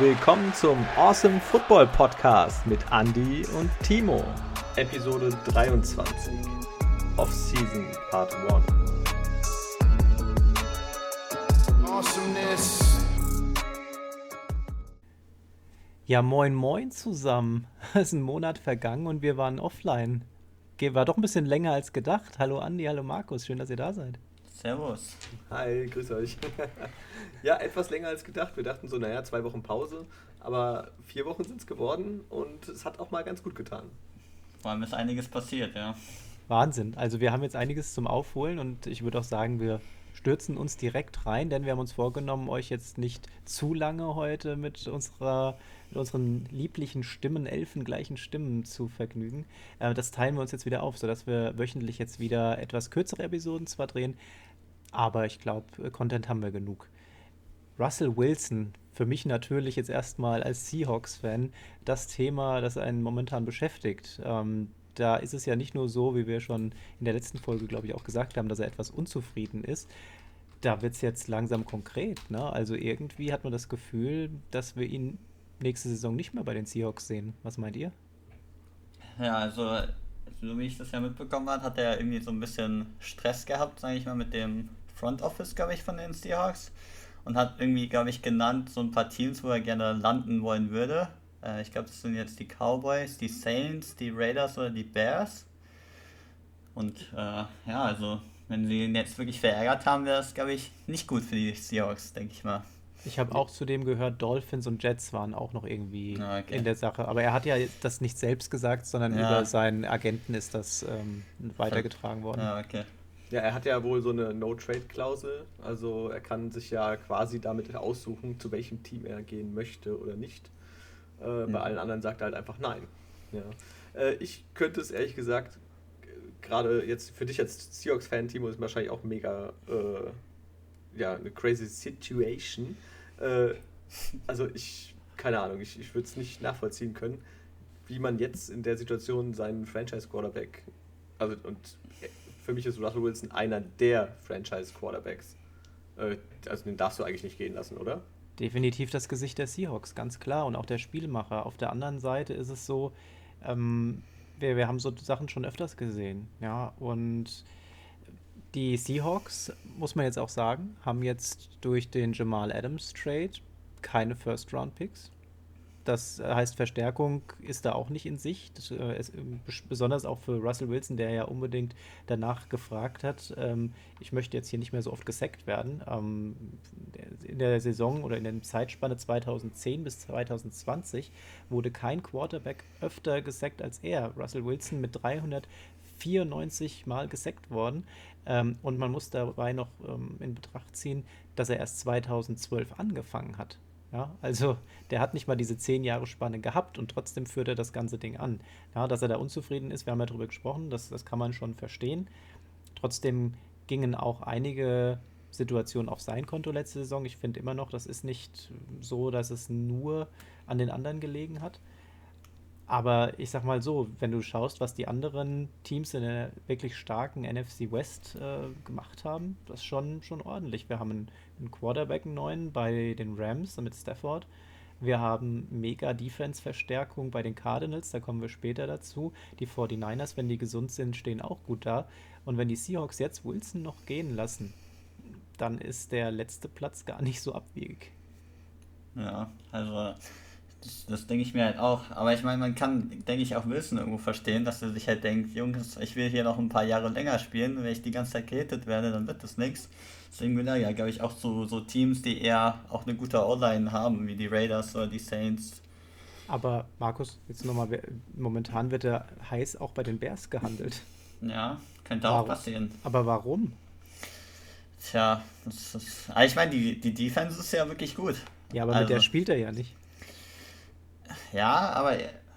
willkommen zum Awesome Football Podcast mit Andy und Timo. Episode 23. Off-Season Part 1. Awesomeness. Ja, moin, moin zusammen. Es ist ein Monat vergangen und wir waren offline. War doch ein bisschen länger als gedacht. Hallo Andi, hallo Markus, schön, dass ihr da seid. Servus. Hi, grüß euch. ja, etwas länger als gedacht. Wir dachten so, naja, zwei Wochen Pause, aber vier Wochen sind es geworden und es hat auch mal ganz gut getan. Vor allem ist einiges passiert, ja. Wahnsinn. Also wir haben jetzt einiges zum Aufholen und ich würde auch sagen, wir stürzen uns direkt rein, denn wir haben uns vorgenommen, euch jetzt nicht zu lange heute mit unserer mit unseren lieblichen Stimmen, elfengleichen Stimmen zu vergnügen. Äh, das teilen wir uns jetzt wieder auf, sodass wir wöchentlich jetzt wieder etwas kürzere Episoden zwar drehen, aber ich glaube, Content haben wir genug. Russell Wilson, für mich natürlich jetzt erstmal als Seahawks-Fan das Thema, das einen momentan beschäftigt. Ähm, da ist es ja nicht nur so, wie wir schon in der letzten Folge, glaube ich, auch gesagt haben, dass er etwas unzufrieden ist. Da wird es jetzt langsam konkret. Ne? Also irgendwie hat man das Gefühl, dass wir ihn nächste Saison nicht mehr bei den Seahawks sehen. Was meint ihr? Ja, also, so wie ich das ja mitbekommen habe, hat er irgendwie so ein bisschen Stress gehabt, sage ich mal, mit dem Front Office, glaube ich, von den Seahawks. Und hat irgendwie, glaube ich, genannt, so ein paar Teams, wo er gerne landen wollen würde. Äh, ich glaube, das sind jetzt die Cowboys, die Saints, die Raiders oder die Bears. Und äh, ja, also, wenn sie ihn jetzt wirklich verärgert haben, wäre das, glaube ich, nicht gut für die Seahawks, denke ich mal. Ich habe auch zudem gehört, Dolphins und Jets waren auch noch irgendwie Ah, okay. in der Sache. Aber er hat ja das nicht selbst gesagt, sondern Ja. über seinen Agenten ist das ähm, weitergetragen worden. Ja, okay. Ja, er hat ja wohl so eine No-Trade-Klausel. Also er kann sich ja quasi damit aussuchen, zu welchem Team er gehen möchte oder nicht. Äh, Bei Ja. allen anderen sagt er halt einfach nein. Ja. Äh, ich könnte es ehrlich gesagt, g- gerade jetzt für dich als Seahawks-Fan, Timo, ist wahrscheinlich auch mega äh, ja, eine crazy Situation. Äh, also ich, keine Ahnung, ich, ich würde es nicht nachvollziehen können, wie man jetzt in der Situation seinen Franchise-Quarterback, also und für mich ist Russell Wilson einer der Franchise-Quarterbacks. Äh, also den darfst du eigentlich nicht gehen lassen, oder? Definitiv das Gesicht der Seahawks, ganz klar. Und auch der Spielmacher. Auf der anderen Seite ist es so, ähm, wir, wir haben so Sachen schon öfters gesehen. Ja, und die Seahawks, muss man jetzt auch sagen, haben jetzt durch den Jamal Adams Trade keine First-Round-Picks. Das heißt, Verstärkung ist da auch nicht in Sicht. Das, äh, bes- besonders auch für Russell Wilson, der ja unbedingt danach gefragt hat, ähm, ich möchte jetzt hier nicht mehr so oft gesackt werden. Ähm, in der Saison oder in der Zeitspanne 2010 bis 2020 wurde kein Quarterback öfter gesackt als er. Russell Wilson mit 394 Mal gesackt worden. Ähm, und man muss dabei noch ähm, in Betracht ziehen, dass er erst 2012 angefangen hat. Ja, also der hat nicht mal diese zehn Jahre Spanne gehabt und trotzdem führt er das ganze Ding an. Ja, dass er da unzufrieden ist, wir haben ja darüber gesprochen, das, das kann man schon verstehen. Trotzdem gingen auch einige Situationen auf sein Konto letzte Saison. Ich finde immer noch, das ist nicht so, dass es nur an den anderen gelegen hat. Aber ich sag mal so, wenn du schaust, was die anderen Teams in der wirklich starken NFC West äh, gemacht haben, das ist schon, schon ordentlich. Wir haben einen, einen Quarterback einen neuen bei den Rams mit Stafford. Wir haben mega Defense-Verstärkung bei den Cardinals, da kommen wir später dazu. Die 49ers, wenn die gesund sind, stehen auch gut da. Und wenn die Seahawks jetzt Wilson noch gehen lassen, dann ist der letzte Platz gar nicht so abwegig. Ja, also das, das denke ich mir halt auch. Aber ich meine, man kann, denke ich, auch Wilson irgendwo verstehen, dass er sich halt denkt, Jungs, ich will hier noch ein paar Jahre länger spielen. Wenn ich die ganze Zeit gehittet werde, dann wird das nichts. Deswegen will er ja, glaube ich, auch so, so Teams, die eher auch eine gute O-Line haben, wie die Raiders oder die Saints. Aber Markus, jetzt nochmal, momentan wird er heiß auch bei den Bears gehandelt. Ja, könnte auch Warum? passieren. Aber warum? Tja, das ist, aber ich meine, die, die Defense ist ja wirklich gut. Ja, aber mit der Also- spielt er ja nicht. Ja, aber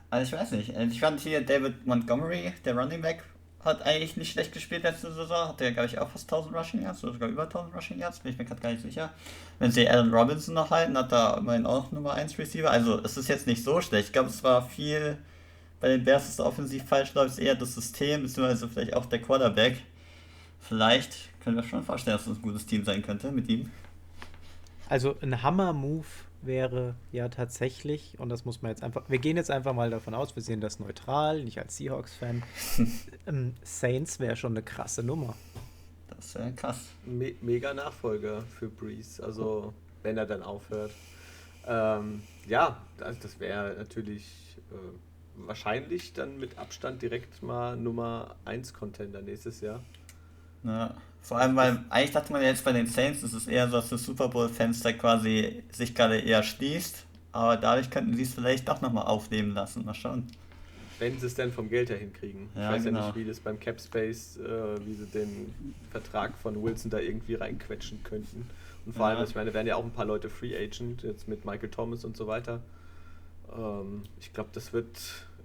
also ich weiß nicht. Ich fand hier David Montgomery, der Running Back, hat eigentlich nicht schlecht gespielt letzte Saison. Hat der, glaube ich, auch fast 1000 Rushing Yards oder sogar über 1000 Rushing Yards. Bin ich mir gerade gar nicht sicher. Wenn sie Allen Robinson noch halten, hat er immerhin auch Nummer 1 Receiver. Also es ist jetzt nicht so schlecht. Ich glaube, es war viel bei den Bears, ist offensiv falsch läuft, eher das System, beziehungsweise vielleicht auch der Quarterback. Vielleicht können wir schon vorstellen, dass es ein gutes Team sein könnte mit ihm. Also ein Hammer-Move wäre ja tatsächlich, und das muss man jetzt einfach, wir gehen jetzt einfach mal davon aus, wir sehen das neutral, nicht als Seahawks-Fan. ähm, Saints wäre schon eine krasse Nummer. Das wäre krass. Me mega Nachfolger für Breeze, also wenn er dann aufhört. Ähm, ja, also das wäre natürlich äh, wahrscheinlich dann mit Abstand direkt mal Nummer 1 Contender nächstes Jahr. Ja, vor allem, weil eigentlich dachte man ja jetzt bei den Saints, ist es eher so, dass das Super Bowl-Fenster quasi sich gerade eher schließt. Aber dadurch könnten sie es vielleicht doch nochmal aufleben lassen. Mal schauen. Wenn sie es denn vom Geld her hinkriegen. Ja, ich weiß genau. ja nicht, wie das beim Cap Space, äh, wie sie den Vertrag von Wilson da irgendwie reinquetschen könnten. Und vor Ja. allem, ich meine, werden ja auch ein paar Leute Free Agent, jetzt mit Michael Thomas und so weiter. Ähm, ich glaube, das wird.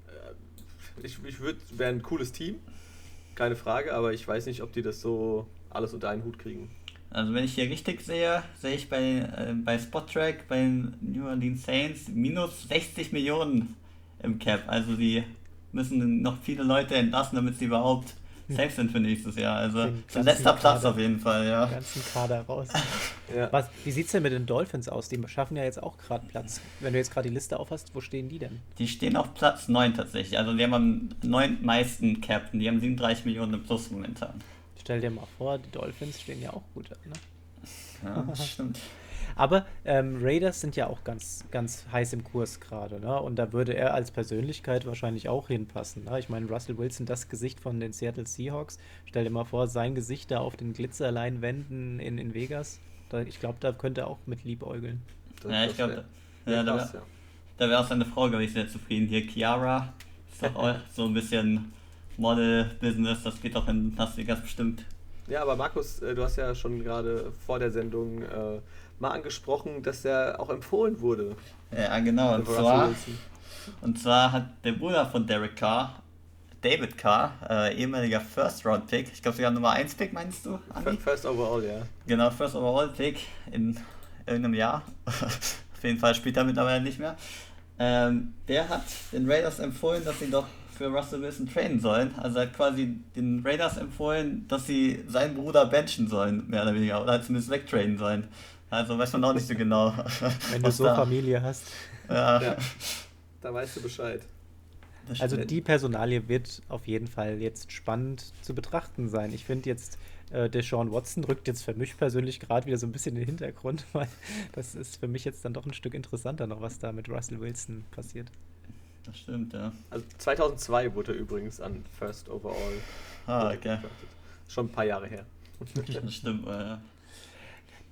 Äh, ich ich würde, wäre ein cooles Team, keine Frage, aber ich weiß nicht, ob die das so alles unter einen Hut kriegen. Also wenn ich hier richtig sehe, sehe ich bei, äh, bei Spottrack, bei den New Orleans Saints minus 60 Millionen im Cap. Also die müssen noch viele Leute entlassen, damit sie überhaupt safe sind für nächstes Jahr. Also Den so letzter Platz Kader. auf jeden Fall, Den ja. ganzen Kader raus. Ja. Was, wie sieht es denn mit den Dolphins aus? Die schaffen ja jetzt auch gerade Platz. Wenn du jetzt gerade die Liste aufhast, wo stehen die denn? Die stehen auf Platz 9 tatsächlich. Also die haben am neuntmeisten Cap. Die haben 37 Millionen im Plus momentan. Stell dir mal vor, die Dolphins stehen ja auch gut an. Ne? Ja, stimmt. Aber ähm, Raiders sind ja auch ganz, ganz heiß im Kurs gerade, ne? Und da würde er als Persönlichkeit wahrscheinlich auch hinpassen. Ne? Ich meine, Russell Wilson, das Gesicht von den Seattle Seahawks. Stell dir mal vor, sein Gesicht da auf den Glitzerleinwänden in, in Vegas. Da, ich glaube, da könnte er auch mit liebäugeln. Ja, ich glaube, ja, da wär- Da wäre auch seine Frau, glaube ich, sehr zufrieden. Hier, Chiara, ist doch auch so ein bisschen Model-Business, das geht doch in Las Vegas bestimmt. Ja, aber Markus, äh, du hast ja schon gerade vor der Sendung äh, mal angesprochen, dass der auch empfohlen wurde. Ja, genau. Und zwar, und zwar hat der Bruder von Derek Carr, David Carr, äh, ehemaliger First-Round-Pick, ich glaube sogar Nummer 1-Pick, meinst du, Andi? First overall, ja. Genau, First Overall Pick in irgendeinem Jahr. Auf jeden Fall spielt er mittlerweile nicht mehr. Ähm, der hat den Raiders empfohlen, dass sie doch für Russell Wilson trainen sollen. Also er hat quasi den Raiders empfohlen, dass sie seinen Bruder benchen sollen, mehr oder weniger, oder zumindest wegtrainen sollen. Also weiß man auch nicht so genau. Wenn du was so da- Familie hast. Ja, Ja. Da weißt du Bescheid. Also die Personalie wird auf jeden Fall jetzt spannend zu betrachten sein. Ich finde jetzt, äh, Deshaun Watson rückt jetzt für mich persönlich gerade wieder so ein bisschen in den Hintergrund, weil das ist für mich jetzt dann doch ein Stück interessanter noch, was da mit Russell Wilson passiert. Das stimmt, ja. Also 2002 wurde er übrigens an First overall. Ah, okay. Schon ein paar Jahre her. Das stimmt, ja.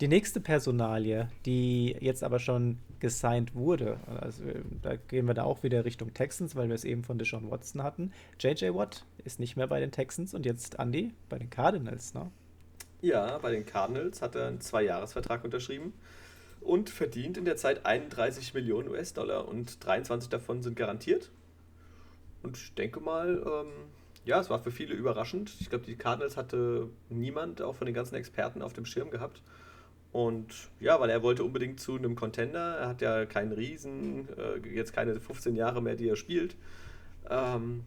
Die nächste Personalie, die jetzt aber schon gesigned wurde, also äh, da gehen wir da auch wieder Richtung Texans, weil wir es eben von Deshaun Watson hatten. JJ Watt ist nicht mehr bei den Texans und jetzt Andy bei den Cardinals, ne? Ja, bei den Cardinals hat er einen Zweijahresvertrag unterschrieben und verdient in der Zeit 31 Millionen US-Dollar und 23 davon sind garantiert. Und ich denke mal, ähm, ja, es war für viele überraschend. Ich glaube, die Cardinals hatte niemand, auch von den ganzen Experten, auf dem Schirm gehabt. Und ja, weil er wollte unbedingt zu einem Contender. Er hat ja keinen Riesen, äh, jetzt keine 15 Jahre mehr, die er spielt. Ähm,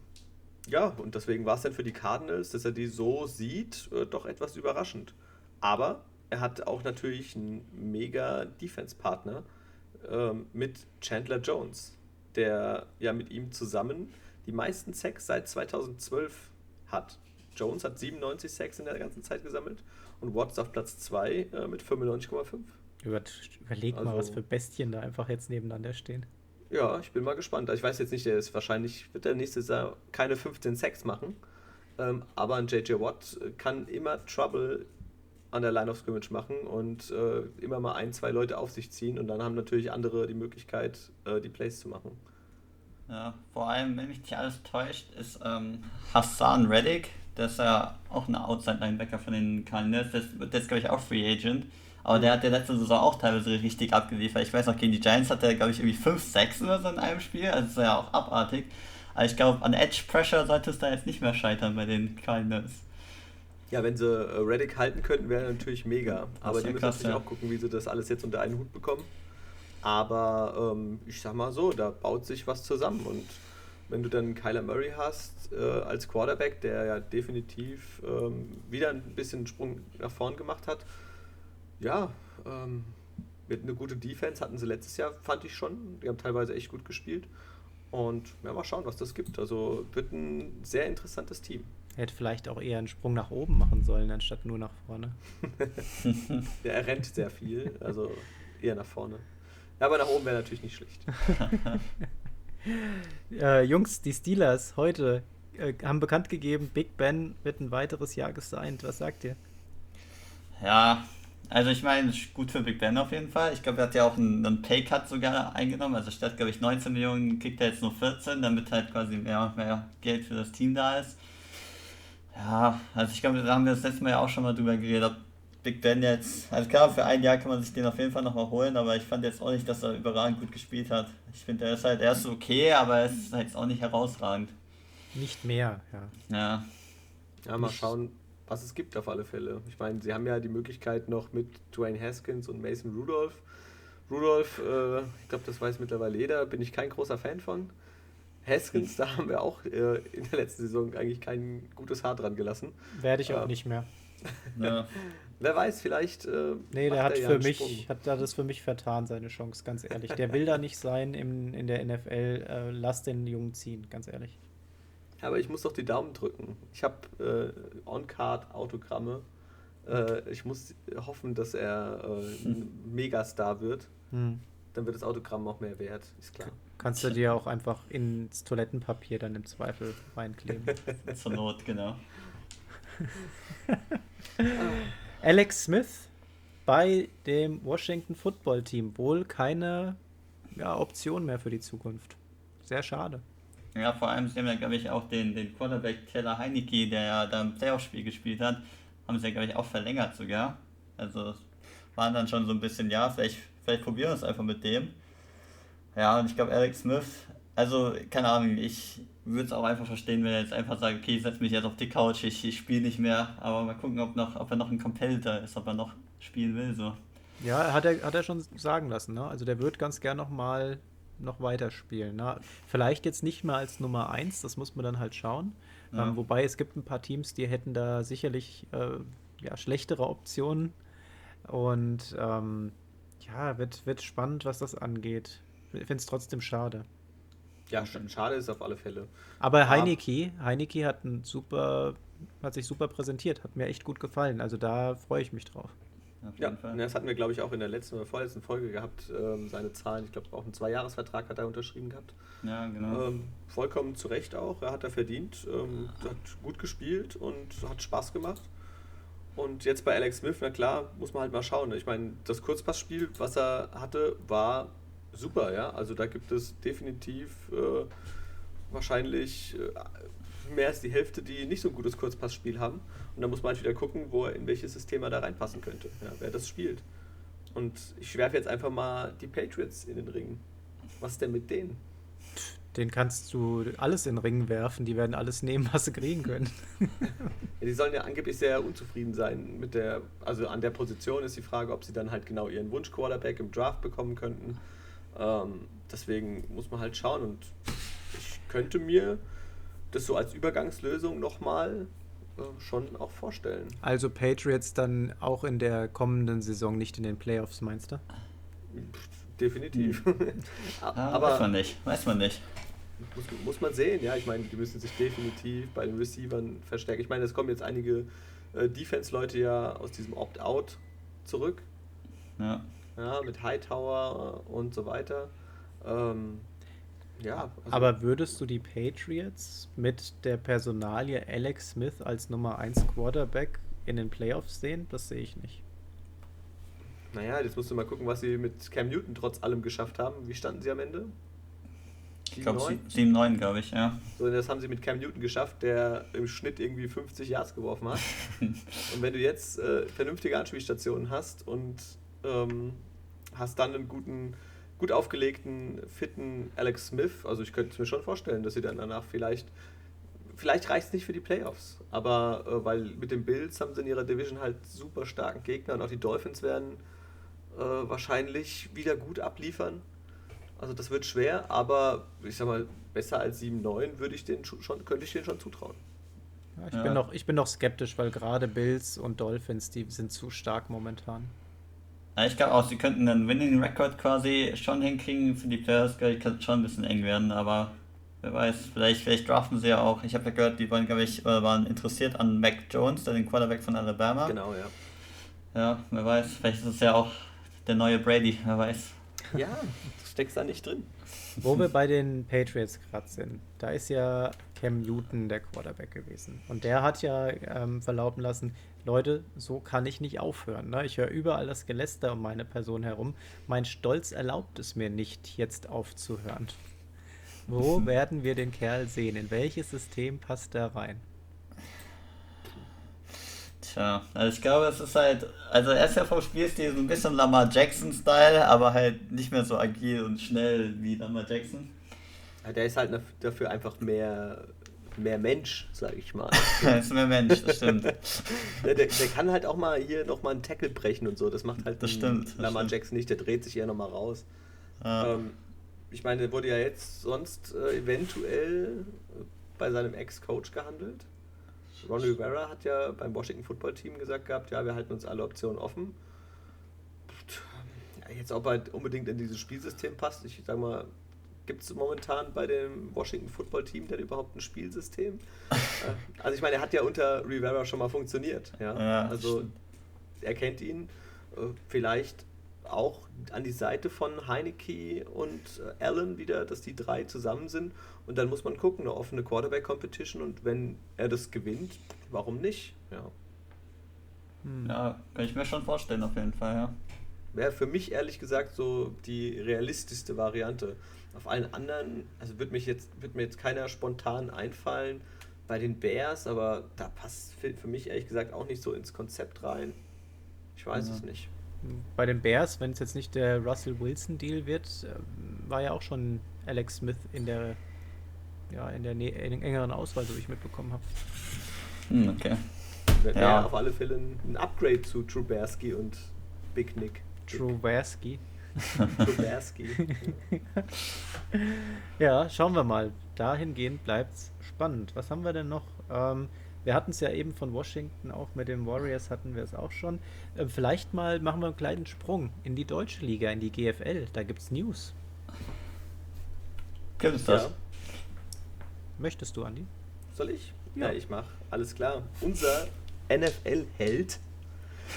ja, und deswegen war es dann für die Cardinals, dass er die so sieht, äh, doch etwas überraschend. Aber er hat auch natürlich einen mega Defense-Partner ähm, mit Chandler Jones, der ja mit ihm zusammen die meisten Sacks seit 2012 hat. Jones hat 97 Sacks in der ganzen Zeit gesammelt und Watts auf Platz 2 äh, mit 95,5. Über, überleg mal, Also- was für Bestien da einfach jetzt nebeneinander stehen. Ja, ich bin mal gespannt. Ich weiß jetzt nicht, der ist wahrscheinlich, wird der nächstes Jahr keine 15 Sacks machen. Ähm, aber ein JJ Watt kann immer Trouble an der Line of Scrimmage machen und äh, immer mal ein, zwei Leute auf sich ziehen und dann haben natürlich andere die Möglichkeit, äh, die Plays zu machen. Ja, vor allem, wenn mich nicht alles täuscht, ist ähm, Hassan Reddick, der ist ja auch ein Outside-Linebacker von den Cardinals, der ist, ist glaube ich auch Free Agent, aber der hat der letzte Saison auch teilweise richtig abgeliefert. Ich weiß noch, gegen die Giants hat er glaube ich irgendwie 5, 6 oder so in einem Spiel, also ist ja auch abartig. Aber ich glaube, an Edge Pressure sollte es da jetzt nicht mehr scheitern bei den Cardinals. Ja, wenn sie äh, Reddick halten könnten, wäre natürlich mega. Aber die müssen krass, natürlich ja. auch gucken, wie sie das alles jetzt unter einen Hut bekommen. Aber ähm, ich sag mal so, da baut sich was zusammen. Und wenn du dann Kyler Murray hast äh, als Quarterback, der ja definitiv ähm, wieder ein bisschen einen Sprung nach vorn gemacht hat, ja, ähm, mit einer gute Defense hatten sie letztes Jahr, fand ich schon. Die haben teilweise echt gut gespielt. Und ja, mal schauen, was das gibt. Also wird ein sehr interessantes Team. Hätte vielleicht auch eher einen Sprung nach oben machen sollen, anstatt nur nach vorne. ja, er rennt sehr viel, also eher nach vorne. Aber nach oben wäre natürlich nicht schlecht. äh, Jungs, die Steelers heute äh, haben bekannt gegeben, Big Ben wird ein weiteres Jahr gesigned. Was sagt ihr? Ja, also ich meine, gut für Big Ben auf jeden Fall. Ich glaube, er hat ja auch einen, einen Pay-Cut sogar eingenommen. Also statt, glaube ich, 19 Millionen kriegt er jetzt nur 14, damit halt quasi mehr, mehr Geld für das Team da ist. Ja, also ich glaube, da haben wir das letzte Mal ja auch schon mal drüber geredet, ob Big Ben jetzt, also klar, für ein Jahr kann man sich den auf jeden Fall nochmal holen, aber ich fand jetzt auch nicht, dass er überragend gut gespielt hat. Ich finde, er ist halt, er ist okay, aber er ist halt auch nicht herausragend. Nicht mehr, ja. Ja. Ja, mal schauen, was es gibt auf alle Fälle. Ich meine, sie haben ja die Möglichkeit noch mit Dwayne Haskins und Mason Rudolph. Rudolph, äh, ich glaube, das weiß mittlerweile jeder, bin ich kein großer Fan von. Haskins, da haben wir auch äh, in der letzten Saison eigentlich kein gutes Haar dran gelassen. Werde ich auch äh, nicht mehr. Ja. Wer weiß, vielleicht. Äh, nee, der hat für mich Sprung. hat das für mich vertan, seine Chance, ganz ehrlich. Der will da nicht sein im, in der NFL. Äh, lass den Jungen ziehen, ganz ehrlich. Aber ich muss doch die Daumen drücken. Ich habe äh, On-Card-Autogramme. Äh, ich muss hoffen, dass er äh, ein Megastar wird. Hm. Dann wird das Autogramm auch mehr wert, ist klar. Kannst du dir auch einfach ins Toilettenpapier dann im Zweifel reinkleben. Zur Not, genau. Alex Smith bei dem Washington Football Team. Wohl keine ja, Option mehr für die Zukunft. Sehr schade. Ja, vor allem, sie haben ja, glaube ich, auch den, den Quarterback Taylor Heineke, der ja da im Playoff-Spiel gespielt hat, haben sie ja, glaube ich, auch verlängert sogar. Also waren dann schon so ein bisschen, ja, vielleicht, vielleicht probieren wir es einfach mit dem. Ja, und ich glaube, Alex Smith, also keine Ahnung, ich würde es auch einfach verstehen, wenn er jetzt einfach sagt, okay, ich setze mich jetzt auf die Couch, ich, ich spiele nicht mehr, aber mal gucken, ob, noch, ob er noch ein Competitor ist, ob er noch spielen will. so. Ja, hat er, hat er schon sagen lassen, ne? Also der wird ganz gern noch mal noch weiterspielen. Ne? Vielleicht jetzt nicht mehr als Nummer 1, das muss man dann halt schauen. Ja. Ähm, wobei es gibt ein paar Teams, die hätten da sicherlich äh, ja, schlechtere Optionen. Und ähm, ja, wird, wird spannend, was das angeht. Ich finde es trotzdem schade. Ja, schade ist auf alle Fälle. Aber Heineke, Heineke hat, ein super, hat sich super präsentiert, hat mir echt gut gefallen. Also da freue ich mich drauf. ja, Fall. das hatten wir, glaube ich, auch in der letzten oder vorletzten Folge gehabt, ähm, seine Zahlen. Ich glaube, auch einen Zweijahresvertrag hat er unterschrieben gehabt. Ja, genau. Ähm, vollkommen zu Recht auch. Er hat er verdient, ähm, hat gut gespielt und hat Spaß gemacht. Und jetzt bei Alex Smith, na klar, muss man halt mal schauen. Ich meine, das Kurzpassspiel, was er hatte, war super, ja. Also da gibt es definitiv äh, wahrscheinlich äh, mehr als die Hälfte, die nicht so ein gutes Kurzpassspiel haben. Und da muss man halt wieder gucken, wo er in welches System er da reinpassen könnte, ja, wer das spielt. Und ich werfe jetzt einfach mal die Patriots in den Ring. Was denn mit denen? Den kannst du alles in den Ring werfen, die werden alles nehmen, was sie kriegen können. ja, die sollen ja angeblich sehr unzufrieden sein mit der, also an der Position ist die Frage, ob sie dann halt genau ihren Wunsch-Quarterback im Draft bekommen könnten. Ähm, deswegen muss man halt schauen und ich könnte mir das so als Übergangslösung nochmal äh, schon auch vorstellen. Also Patriots dann auch in der kommenden Saison nicht in den Playoffs, meinst du? Definitiv. Hm. Aber weiß man nicht, weiß man nicht. Muss, muss man sehen, ja. Ich meine, die müssen sich definitiv bei den Receivern verstärken. Ich meine, es kommen jetzt einige äh, Defense-Leute ja aus diesem Opt-out zurück. Ja ja, mit Hightower und so weiter. Ähm, ja. Also Aber würdest du die Patriots mit der Personalie Alex Smith als Nummer 1 Quarterback in den Playoffs sehen? Das sehe ich nicht. Naja, jetzt musst du mal gucken, was sie mit Cam Newton trotz allem geschafft haben. Wie standen sie am Ende? Ich glaube 7-9, glaube ich, ja. So, das haben sie mit Cam Newton geschafft, der im Schnitt irgendwie 50 Yards geworfen hat. und wenn du jetzt äh, vernünftige Anspielstationen hast und ähm, hast dann einen guten, gut aufgelegten, fitten Alex Smith. Also ich könnte es mir schon vorstellen, dass sie dann danach vielleicht, vielleicht reicht es nicht für die Playoffs, aber äh, weil mit den Bills haben sie in ihrer Division halt super starken Gegner und auch die Dolphins werden äh, wahrscheinlich wieder gut abliefern. Also das wird schwer, aber ich sag mal, besser als 7-9 würde ich den schon, könnte ich den schon zutrauen. Ja, ich, ja. bin noch, ich bin noch skeptisch, weil gerade Bills und Dolphins, die sind zu stark momentan. Ja, ich glaube auch, sie könnten einen Winning Record quasi schon hinkriegen. Für die Players, glaube ich, kann es schon ein bisschen eng werden, aber wer weiß, vielleicht, vielleicht draften sie ja auch. Ich habe ja gehört, die wollen, glaube ich, waren interessiert an Mac Jones, den Quarterback von Alabama. Genau, ja. Ja, wer weiß, vielleicht ist es ja auch der neue Brady, wer weiß. Ja, du steckst da nicht drin. Wo wir bei den Patriots gerade sind, da ist ja Cam Newton der Quarterback gewesen. Und der hat ja ähm, verlauten lassen, Leute, so kann ich nicht aufhören. Ne? Ich höre überall das Geläster um meine Person herum. Mein Stolz erlaubt es mir nicht, jetzt aufzuhören. Wo werden wir den Kerl sehen? In welches System passt er rein? Tja, also ich glaube, es ist halt, also er ist ja vom Spielstil so ein bisschen Lamar Jackson-Style, aber halt nicht mehr so agil und schnell wie Lamar Jackson. Ja, der ist halt dafür einfach mehr, mehr Mensch, sag ich mal. er ist mehr Mensch, das stimmt. der, der, der, kann halt auch mal hier nochmal einen Tackle brechen und so, das macht halt das stimmt, das Lamar stimmt. Jackson nicht, der dreht sich eher nochmal raus. Ja. Ähm, ich meine, der wurde ja jetzt sonst äh, eventuell bei seinem Ex-Coach gehandelt. Ron Rivera hat ja beim Washington Football Team gesagt gehabt, ja, wir halten uns alle Optionen offen. Jetzt ob er unbedingt in dieses Spielsystem passt, ich sag mal, gibt es momentan bei dem Washington Football Team denn überhaupt ein Spielsystem? Äh, also ich meine, er hat ja unter Rivera schon mal funktioniert. Ja, Ja, also stimmt. er kennt ihn. Äh, Vielleicht auch an die Seite von Heineke und äh, Allen wieder, dass die drei zusammen sind. Und dann muss man gucken, eine offene Quarterback-Competition. Und wenn er das gewinnt, warum nicht? Ja. Hm. Ja, kann ich mir schon vorstellen, auf jeden Fall, ja. Wäre für mich ehrlich gesagt so die realistischste Variante. Auf allen anderen, also wird, mich jetzt, wird mir jetzt keiner spontan einfallen bei den Bears, aber da passt für, für mich ehrlich gesagt auch nicht so ins Konzept rein. Ich weiß Ja. es nicht. Bei den Bears, wenn es jetzt nicht der Russell Wilson-Deal wird, ähm, war ja auch schon Alex Smith in der, ja, in der Nä in engeren Auswahl, so wie ich mitbekommen habe. Hm, okay. Wäre Ja. auf alle Fälle ein ein Upgrade zu Trubersky und Big Nick. Trubersky. Ja, schauen wir mal. Dahingehend bleibt's spannend. Was haben wir denn noch? Ähm, wir hatten es ja eben von Washington, auch mit den Warriors hatten wir es auch schon. Ähm, vielleicht mal machen wir einen kleinen Sprung in die deutsche Liga, in die GFL. Da gibt's News. Gibt es das? ja. Möchtest du, Andi? Soll ich? Ja. Ja, ich mach. Alles klar. Unser NFL-Held,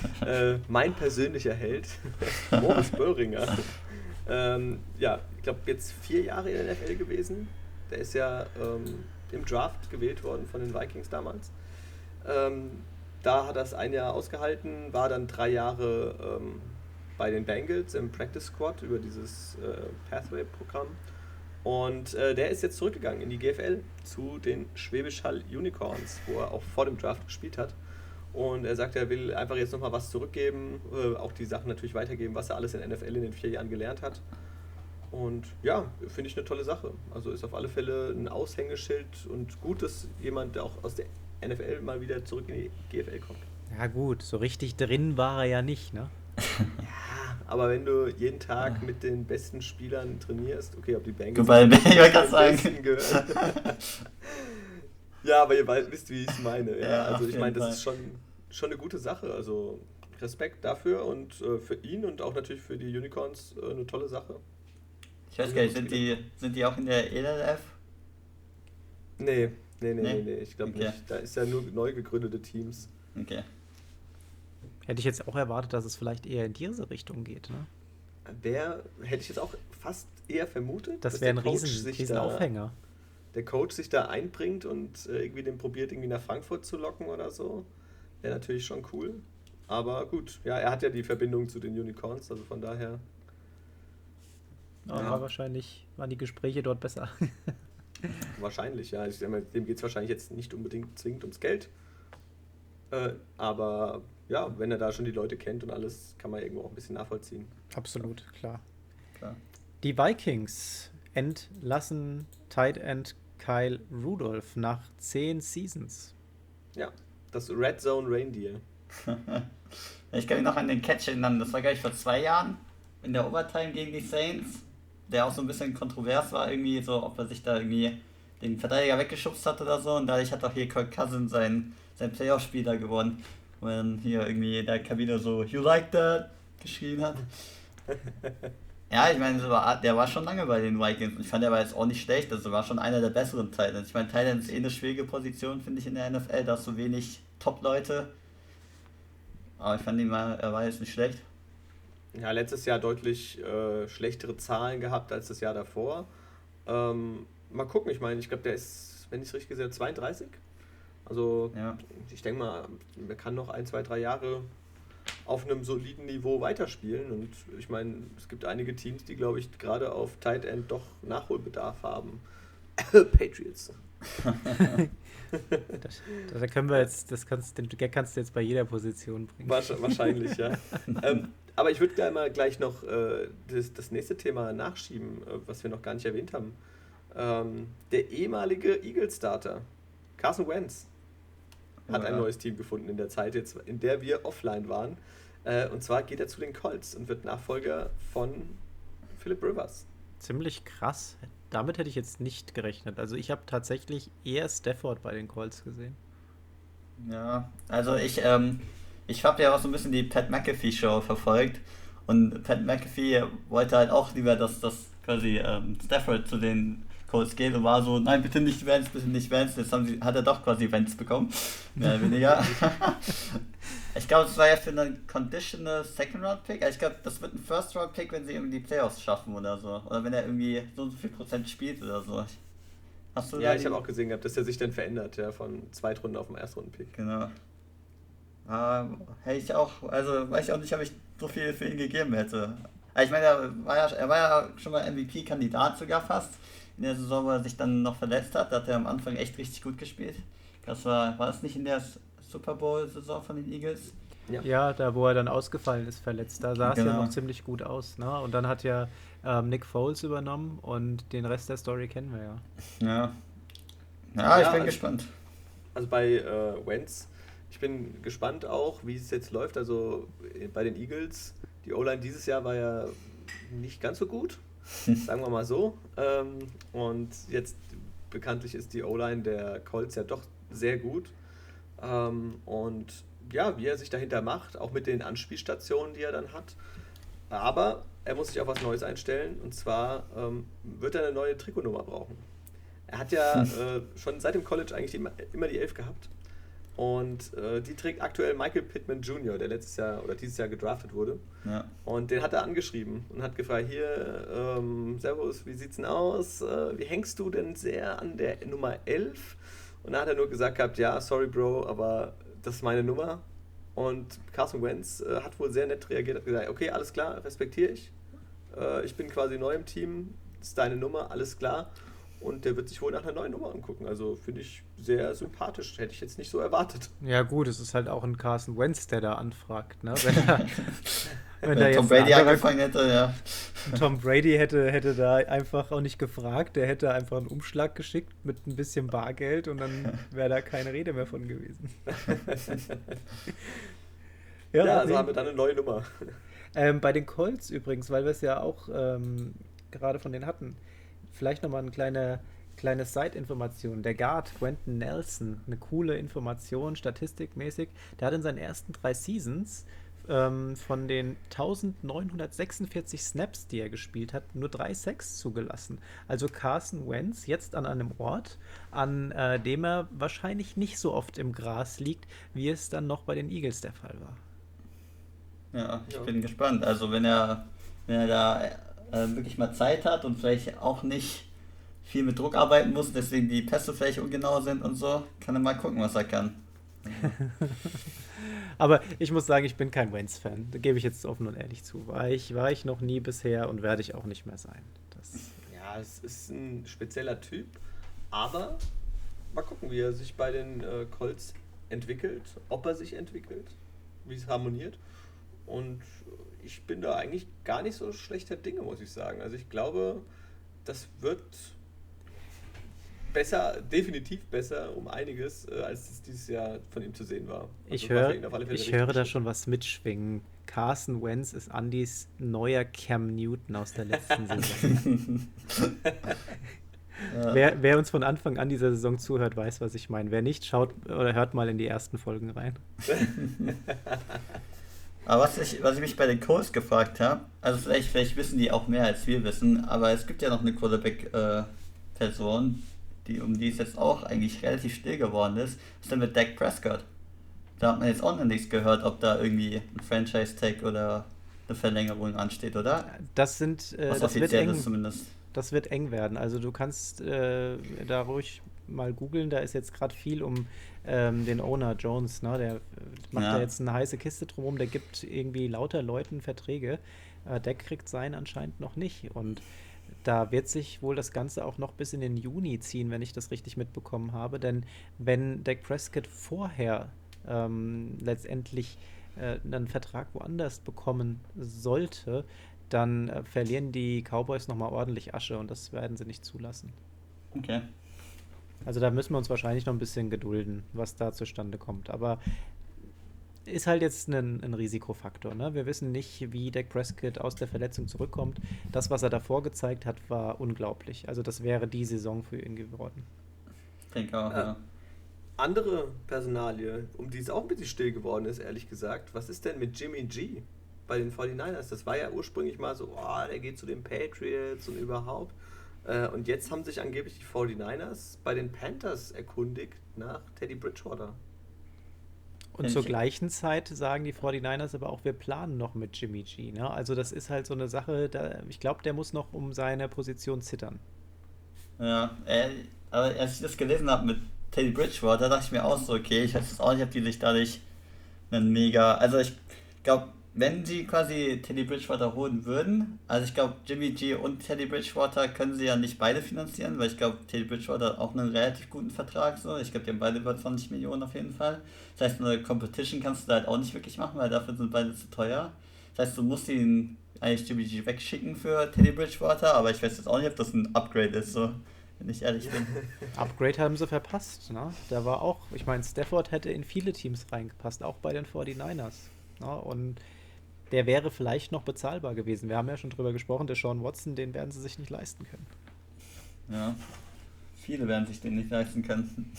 äh, mein persönlicher Held, Moritz Böhringer. Ähm, ja, ich glaube, jetzt vier Jahre in der NFL gewesen. Der ist ja ähm, im Draft gewählt worden von den Vikings damals. Ähm, da hat er es ein Jahr ausgehalten, war dann drei Jahre ähm, bei den Bengals im Practice Squad über dieses äh, Pathway-Programm. Und äh, der ist jetzt zurückgegangen in die GFL zu den Schwäbisch Hall Unicorns, wo er auch vor dem Draft gespielt hat. Und er sagt, er will einfach jetzt nochmal was zurückgeben, äh, auch die Sachen natürlich weitergeben, was er alles in der NFL in den vier Jahren gelernt hat. Und ja, finde ich eine tolle Sache. Also ist auf alle Fälle ein Aushängeschild und gut, dass jemand, der auch aus der NFL mal wieder zurück in die GFL kommt. Ja gut, so richtig drin war er ja nicht, ne? Ja, aber wenn du jeden Tag mit den besten Spielern trainierst, okay, ob die Bengals gerade den sagen. Ja, aber ihr wisst, wie ich es meine. Ja, Ja, also ich meine, das Fall. ist schon, schon eine gute Sache. Also Respekt dafür und äh, für ihn und auch natürlich für die Unicorns äh, eine tolle Sache. Ich weiß gar nicht, sind die, sind die auch in der ELF? Nee, nee, nee, nee, Nee? ich glaube Okay. nicht. Da ist ja nur neu gegründete Teams. Okay. Hätte ich jetzt auch erwartet, dass es vielleicht eher in diese Richtung geht, ne? Der hätte ich jetzt auch fast eher vermutet. Das dass wäre ein der Coach riesen, sich riesen da- Aufhänger. der Coach sich da einbringt und äh, irgendwie den probiert, irgendwie nach Frankfurt zu locken oder so, wäre natürlich schon cool. Aber gut, ja, er hat ja die Verbindung zu den Unicorns, also von daher. Aber Ja. wahrscheinlich waren die Gespräche dort besser. Wahrscheinlich, ja. Ich, mal, dem geht es wahrscheinlich jetzt nicht unbedingt zwingend ums Geld. Äh, aber ja, wenn er da schon die Leute kennt und alles, kann man irgendwo auch ein bisschen nachvollziehen. Absolut, klar. Klar. Die Vikings entlassen Tight End Kyle Rudolph nach 10 Seasons. Ja, das Red Zone Reindeer. Ich kann mich noch an den Catch erinnern, das war gleich vor zwei Jahren in der Overtime gegen die Saints, der auch so ein bisschen kontrovers war, irgendwie so, ob er sich da irgendwie den Verteidiger weggeschubst hat oder so. Und dadurch hat auch hier Kirk Cousins sein, sein Playoff-Spiel da gewonnen. Und dann hier irgendwie in der Kabine so, you like that? geschrien hat. Ja, ich meine, der war schon lange bei den Vikings und ich fand, er war jetzt auch nicht schlecht. Also war schon einer der besseren Titans. Ich meine, Titans ist eh eine schwierige Position, finde ich, in der NFL. Da hast du wenig Top-Leute. Aber ich fand ihn mal, er war jetzt nicht schlecht. Ja, letztes Jahr deutlich äh, schlechtere Zahlen gehabt als das Jahr davor. Ähm, mal gucken, ich meine, ich glaube, der ist, wenn ich es richtig gesehen habe, 32. Also ja. ich denke mal, er kann noch ein, zwei, drei Jahre auf einem soliden Niveau weiterspielen. Und ich meine, es gibt einige Teams, die, glaube ich, gerade auf Tight End doch Nachholbedarf haben. Patriots. das, das, können wir jetzt, das kannst, den Gag kannst du jetzt bei jeder Position bringen. Wahrscheinlich, ja. ähm, aber ich würde gerne mal gleich noch äh, das, das, nächste Thema nachschieben, äh, was wir noch gar nicht erwähnt haben. Ähm, der ehemalige Eagle-Starter, Carson Wentz, hat ein neues Team gefunden in der Zeit, jetzt, in der wir offline waren. Äh, und zwar geht er zu den Colts und wird Nachfolger von Philip Rivers. Ziemlich krass. Damit hätte ich jetzt nicht gerechnet. Also ich habe tatsächlich eher Stafford bei den Colts gesehen. Ja, also ich, ähm, ich habe ja auch so ein bisschen die Pat McAfee Show verfolgt und Pat McAfee wollte halt auch lieber, dass das quasi ähm, Stafford zu den Geht und war so, nein, bitte nicht Vance, bitte nicht Vance. Jetzt haben sie, hat er doch quasi Vance bekommen. Mehr oder weniger. ich glaube, es war ja für einen Conditional Second Round Pick. Ich glaube, das wird ein First Round Pick, wenn sie irgendwie die Playoffs schaffen oder so. Oder wenn er irgendwie so und so viel Prozent spielt oder so. Hast du ja, ich habe auch gesehen gehabt, dass er sich dann verändert, ja, von Zweitrunden auf dem Erstrunden-Pick. Genau. Ähm, hätte ich auch, also weiß ich auch nicht, ob ich so viel für ihn gegeben hätte. Ich meine, er war ja, er war ja schon mal MVP-Kandidat sogar fast in der Saison, wo er sich dann noch verletzt hat. Da hat er am Anfang echt richtig gut gespielt. Das war, war das nicht in der Super Bowl-Saison von den Eagles? Ja. ja. da wo er dann ausgefallen ist, verletzt. Da sah es genau. ja noch ziemlich gut aus. Ne? Und dann hat ja ähm, Nick Foles übernommen und den Rest der Story kennen wir ja. Ja, ja, ich bin also, gespannt. Also bei äh, Wentz, ich bin gespannt auch, wie es jetzt läuft. Also äh, bei den Eagles, die O-Line dieses Jahr war ja nicht ganz so gut. sagen wir mal so. Ähm, und jetzt bekanntlich ist die O-Line der Colts ja doch sehr gut. Ähm, und ja, wie er sich dahinter macht, auch mit den Anspielstationen, die er dann hat. Aber er muss sich auf was Neues einstellen und zwar ähm, wird er eine neue Trikotnummer brauchen. Er hat ja äh, schon seit dem College eigentlich immer, immer die Elf gehabt. Und äh, die trägt aktuell Michael Pittman Jr., der letztes Jahr oder dieses Jahr gedraftet wurde. Ja. Und den hat er angeschrieben und hat gefragt: Hier, ähm, Servus, wie sieht's denn aus? Äh, wie hängst du denn sehr an der Nummer 11? Und dann hat er nur gesagt gehabt: Ja, sorry, Bro, aber das ist meine Nummer. Und Carson Wentz äh, hat wohl sehr nett reagiert, hat gesagt: Okay, alles klar, respektiere ich. Äh, ich bin quasi neu im Team, das ist deine Nummer, alles klar und der wird sich wohl nach einer neuen Nummer angucken. Also finde ich sehr sympathisch. Hätte ich jetzt nicht so erwartet. Ja, gut, es ist halt auch ein Carson Wentz, der da anfragt. Ne? Wenn, er, wenn, wenn Tom Brady angefangen hätte, ja. Tom Brady hätte, hätte da einfach auch nicht gefragt. Der hätte einfach einen Umschlag geschickt mit ein bisschen Bargeld und dann wäre da keine Rede mehr von gewesen. ja, ja also haben wir dann eine neue Nummer. Ähm, bei den Colts übrigens, weil wir es ja auch ähm, gerade von denen hatten vielleicht nochmal eine kleine, kleine Side-Information. Der Guard Quentin Nelson, eine coole Information, statistikmäßig, der hat in seinen ersten drei Seasons ähm, von den 1946 Snaps, die er gespielt hat, nur drei Sacks zugelassen. Also Carson Wentz jetzt an einem Ort, an äh, dem er wahrscheinlich nicht so oft im Gras liegt, wie es dann noch bei den Eagles der Fall war. Ja, ich ja. bin gespannt. Also wenn er, wenn er da äh, wirklich mal Zeit hat und vielleicht auch nicht viel mit Druck arbeiten muss, deswegen die Pässe vielleicht ungenau sind und so, kann er mal gucken, was er kann. Aber ich muss sagen, ich bin kein Wentz-Fan. Da gebe ich jetzt offen und ehrlich zu. War ich, war ich noch nie bisher und werde ich auch nicht mehr sein. Das ja, es ist ein spezieller Typ, aber mal gucken, wie er sich bei den äh, Colts entwickelt, ob er sich entwickelt, wie es harmoniert. Und ich bin da eigentlich gar nicht so schlechter Dinge, muss ich sagen. Also ich glaube, das wird besser, definitiv besser um einiges, äh, als es dieses Jahr von ihm zu sehen war. Also ich höre, ich höre da schon was mitschwingen. Carson Wentz ist Andys neuer Cam Newton aus der letzten Saison. ja. wer, wer, uns von Anfang an dieser Saison zuhört, weiß, was ich meine. Wer nicht, schaut oder hört mal in die ersten Folgen rein. Aber was ich, was ich mich bei den Colts gefragt habe, also vielleicht, vielleicht wissen die auch mehr als wir wissen, aber es gibt ja noch eine Quarterback-Person, äh, die, um die es jetzt auch eigentlich relativ still geworden ist. Was ist denn mit Dak Prescott? Da hat man jetzt auch noch nichts gehört, ob da irgendwie ein Franchise-Tag oder eine Verlängerung ansteht, oder? Das sind, äh, Was das wird eng, zumindest. das wird eng werden. Also du kannst äh, da ruhig mal googeln, da ist jetzt gerade viel um ähm, den Owner Jones, ne? Der äh, macht Ja. da jetzt eine heiße Kiste drumherum, der gibt irgendwie lauter Leuten Verträge. Äh, der kriegt seinen anscheinend noch nicht. Und da wird sich wohl das Ganze auch noch bis in den Juni ziehen, wenn ich das richtig mitbekommen habe. Denn wenn Dak Prescott vorher ähm, letztendlich äh, einen Vertrag woanders bekommen sollte, dann äh, verlieren die Cowboys nochmal ordentlich Asche und das werden sie nicht zulassen. Okay. Also da müssen wir uns wahrscheinlich noch ein bisschen gedulden, was da zustande kommt. Aber ist halt jetzt ein, ein Risikofaktor. Ne? Wir wissen nicht, wie Dak Prescott aus der Verletzung zurückkommt. Das, was er davor gezeigt hat, war unglaublich. Also das wäre die Saison für ihn geworden. Ich denke auch, Ja. ja. Andere Personalie, um die es auch ein bisschen still geworden ist, ehrlich gesagt. Was ist denn mit Jimmy G bei den 49ers? Das war ja ursprünglich mal so, oh, der geht zu den Patriots und überhaupt. Äh, Und jetzt haben sich angeblich die 49ers bei den Panthers erkundigt nach Teddy Bridgewater. Und zur ich- gleichen Zeit sagen die 49ers aber auch, wir planen noch mit Jimmy G. Ne? Also das ist halt so eine Sache, da, ich glaube, der muss noch um seine Position zittern. Ja, äh, aber als ich das gelesen habe mit Teddy Bridgewater, dachte ich mir auch so, okay, ich weiß jetzt auch nicht, ob die sich dadurch einen mega. Also ich glaube, wenn sie quasi Teddy Bridgewater holen würden, also ich glaube, Jimmy G und Teddy Bridgewater können sie ja nicht beide finanzieren, weil ich glaube, Teddy Bridgewater hat auch einen relativ guten Vertrag so. Ich glaube, die haben beide über 20 Millionen auf jeden Fall. Das heißt, eine Competition kannst du da halt auch nicht wirklich machen, weil dafür sind beide zu teuer. Das heißt, du musst ihn eigentlich Jimmy G wegschicken für Teddy Bridgewater, aber ich weiß jetzt auch nicht, ob das ein Upgrade ist, so, wenn ich ehrlich bin. Upgrade haben sie verpasst. Ne? Da war auch, ich meine, Stafford hätte in viele Teams reingepasst, auch bei den 49ers. Ne? Und der wäre vielleicht noch bezahlbar gewesen. Wir haben ja schon drüber gesprochen, der Sean Watson, den werden sie sich nicht leisten können. Ja. Viele werden sich den nicht leisten können.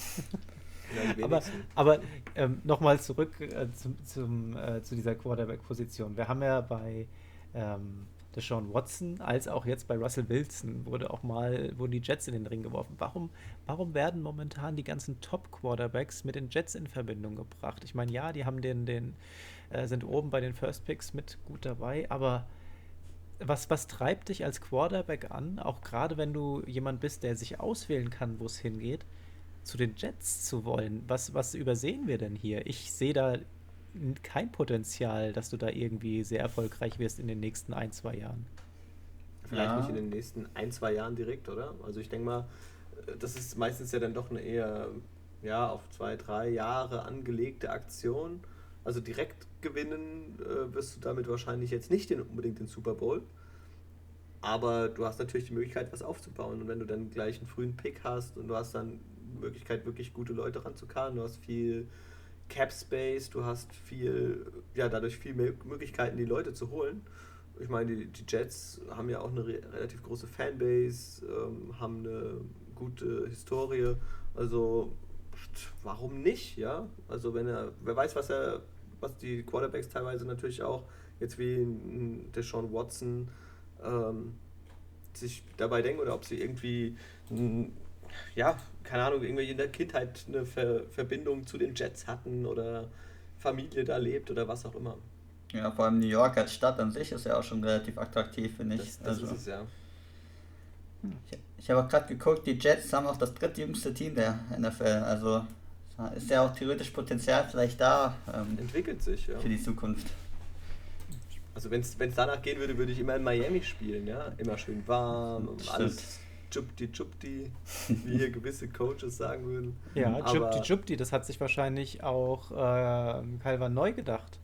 Aber, aber ähm, nochmal zurück äh, zum, zum, äh, zu dieser Quarterback-Position. Wir haben ja bei ähm, Deshaun Watson als auch jetzt bei Russell Wilson wurde auch mal, wurden die Jets in den Ring geworfen. Warum, warum werden momentan die ganzen Top-Quarterbacks mit den Jets in Verbindung gebracht? Ich meine, ja, die haben den, den, äh, sind oben bei den First Picks mit gut dabei, aber was, was treibt dich als Quarterback an, auch gerade wenn du jemand bist, der sich auswählen kann, wo es hingeht, zu den Jets zu wollen? Was, was übersehen wir denn hier? Ich sehe da kein Potenzial, dass du da irgendwie sehr erfolgreich wirst in den nächsten ein, zwei Jahren. Vielleicht Ja. nicht in den nächsten ein, zwei Jahren direkt, oder? Also ich denke mal, äh, das ist meistens ja dann doch eine eher ja, auf zwei, drei Jahre angelegte Aktion. Also direkt gewinnen äh, wirst du damit wahrscheinlich jetzt nicht den, unbedingt den Super Bowl. Aber du hast natürlich die Möglichkeit, was aufzubauen. Und wenn du dann gleich einen frühen Pick hast und du hast dann die Möglichkeit, wirklich gute Leute ranzukarren, du hast viel Cap Space, du hast viel, ja, dadurch viel mehr Möglichkeiten, die Leute zu holen. Ich meine, die, die Jets haben ja auch eine re relativ große Fanbase, ähm, haben eine gute Historie. Also warum nicht, ja? Also wenn er, wer weiß, was er, was die Quarterbacks teilweise natürlich auch, jetzt wie Deshaun Watson, ähm, sich dabei denken oder ob sie irgendwie, ja, keine Ahnung, irgendwie in der Kindheit eine Ver Verbindung zu den Jets hatten oder Familie da lebt oder was auch immer. Ja, vor allem New York als Stadt an sich ist ja auch schon relativ attraktiv, finde ich. Das, das also, ist es ja. ich ich habe auch gerade geguckt, die Jets haben auch das drittjüngste Team der NFL. Also ist ja auch theoretisch Potenzial vielleicht da ähm, Entwickelt sich, ja. für die Zukunft. Also wenn es danach gehen würde, würde ich immer in Miami spielen, ja. Immer schön warm und Stimmt. alles chupti chupti, wie hier gewisse Coaches sagen würden. Ja, Jupti Jupti, das hat sich wahrscheinlich auch äh, Calvin neu gedacht.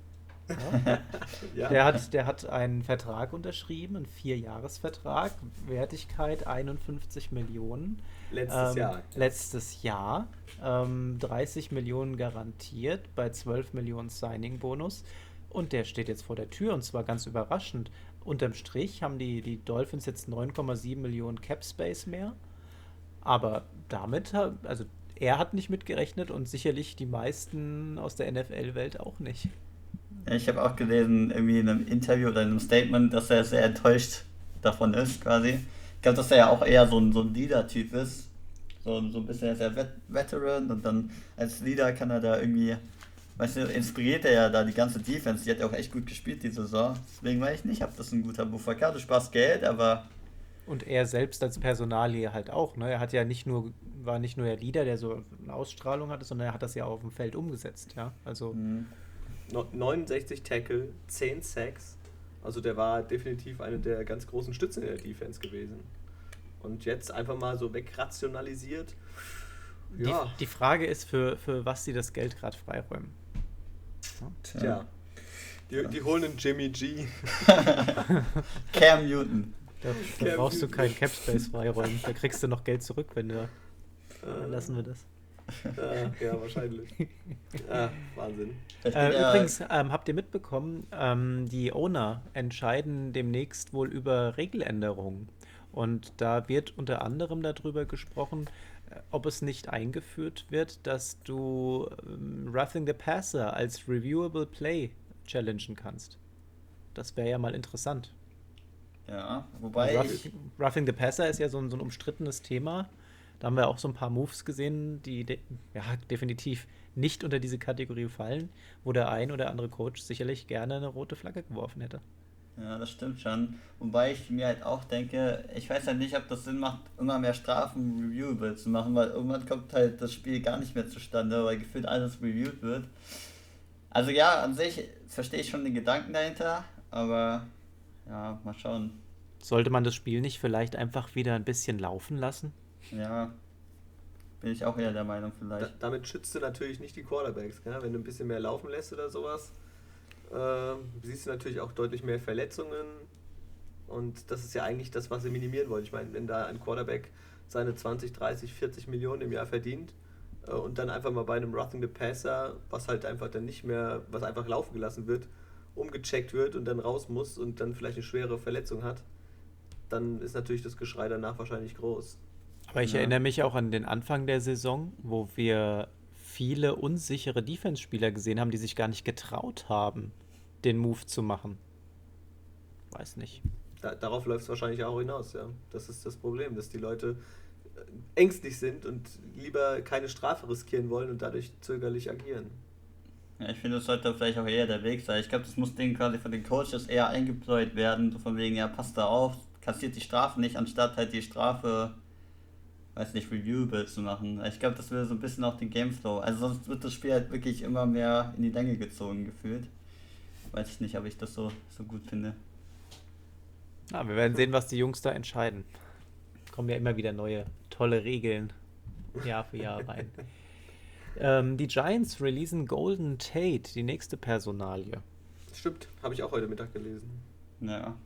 Ja? Der, hat, der hat einen Vertrag unterschrieben, einen Vierjahresvertrag, Wertigkeit 51 Millionen. Letztes Ähm, Jahr. Letztes Jahr. Ähm, 30 Millionen garantiert bei 12 Millionen Signing-Bonus. Und der steht jetzt vor der Tür und zwar ganz überraschend. Unterm Strich haben die, die Dolphins jetzt 9,7 Millionen Cap Space mehr. Aber damit, also er hat nicht mitgerechnet und sicherlich die meisten aus der NFL-Welt auch nicht. Ich habe auch gelesen, irgendwie in einem Interview oder in einem Statement, dass er sehr enttäuscht davon ist, quasi. Ich glaube, dass er ja auch eher so ein, so ein Leader-Typ ist. So, so ein bisschen sehr Vet Veteran und dann als Leader kann er da irgendwie, weißt du, inspiriert er ja da die ganze Defense. Die hat ja auch echt gut gespielt die Saison. Deswegen weiß ich nicht, ob das ein guter Move war. Klar, du sparst Geld, aber. Und er selbst als Personalie halt auch, ne? Er hat ja nicht nur, war nicht nur der Leader, der so eine Ausstrahlung hatte, sondern er hat das ja auf dem Feld umgesetzt, ja. Also. Mhm. 69 Tackle, 10 Sacks. Also der war definitiv eine der ganz großen Stützen in der Defense gewesen. Und jetzt einfach mal so wegrationalisiert. Ja. Die, die Frage ist, für, für was sie das Geld gerade freiräumen. Ja. Tja. Die, die holen einen Jimmy G. Cam Newton. Da, da Cam brauchst Newton. du keinen Cap Space freiräumen. Da kriegst du noch Geld zurück, wenn du. Äh, lassen wir das. Äh, ja, wahrscheinlich. Ja, Wahnsinn. Äh, übrigens, ähm, habt ihr mitbekommen, ähm, die Owner entscheiden demnächst wohl über Regeländerungen. Und da wird unter anderem darüber gesprochen, äh, ob es nicht eingeführt wird, dass du ähm, Roughing the Passer als Reviewable Play challengen kannst. Das wäre ja mal interessant. Ja, wobei. Ruff, Roughing the Passer ist ja so ein, so ein umstrittenes Thema. Da haben wir auch so ein paar Moves gesehen, die de ja, definitiv nicht unter diese Kategorie fallen, wo der ein oder andere Coach sicherlich gerne eine rote Flagge geworfen hätte. Ja, das stimmt schon. Wobei ich mir halt auch denke, ich weiß halt nicht, ob das Sinn macht, immer mehr Strafen reviewable zu machen, weil irgendwann kommt halt das Spiel gar nicht mehr zustande, weil gefühlt alles reviewed wird. Also ja, an sich verstehe ich schon den Gedanken dahinter, aber ja, mal schauen. Sollte man das Spiel nicht vielleicht einfach wieder ein bisschen laufen lassen? Ja, bin ich auch eher der Meinung vielleicht. Da, damit schützt du natürlich nicht die Quarterbacks, gell? wenn du ein bisschen mehr laufen lässt oder sowas. Äh, siehst du natürlich auch deutlich mehr Verletzungen und das ist ja eigentlich das, was sie minimieren wollen. Ich meine, wenn da ein Quarterback seine 20, 30, 40 Millionen im Jahr verdient äh, und dann einfach mal bei einem Roughing the Passer, was halt einfach dann nicht mehr, was einfach laufen gelassen wird, umgecheckt wird und dann raus muss und dann vielleicht eine schwere Verletzung hat, dann ist natürlich das Geschrei danach wahrscheinlich groß. Aber ich ja. erinnere mich auch an den Anfang der Saison, wo wir viele unsichere Defense-Spieler gesehen haben, die sich gar nicht getraut haben, den Move zu machen. Weiß nicht. Da, darauf läuft es wahrscheinlich auch hinaus, ja. Das ist das Problem, dass die Leute äh, ängstlich sind und lieber keine Strafe riskieren wollen und dadurch zögerlich agieren. Ja, ich finde, das sollte vielleicht auch eher der Weg sein. Ich glaube, das muss denen quasi von den Coaches eher eingepläut werden, so von wegen, ja, passt da auf, kassiert die Strafe nicht, anstatt halt die Strafe weiß nicht, Reviewable zu machen. Ich glaube, das würde so ein bisschen auch den Gameflow. Also sonst wird das Spiel halt wirklich immer mehr in die Länge gezogen gefühlt. Weiß ich nicht, ob ich das so, so gut finde. Ja, wir werden sehen, was die Jungs da entscheiden. Kommen ja immer wieder neue, tolle Regeln Jahr für Jahr rein. ähm, die Giants releasen Golden Tate, die nächste Personalie. Stimmt, habe ich auch heute Mittag gelesen. Ja.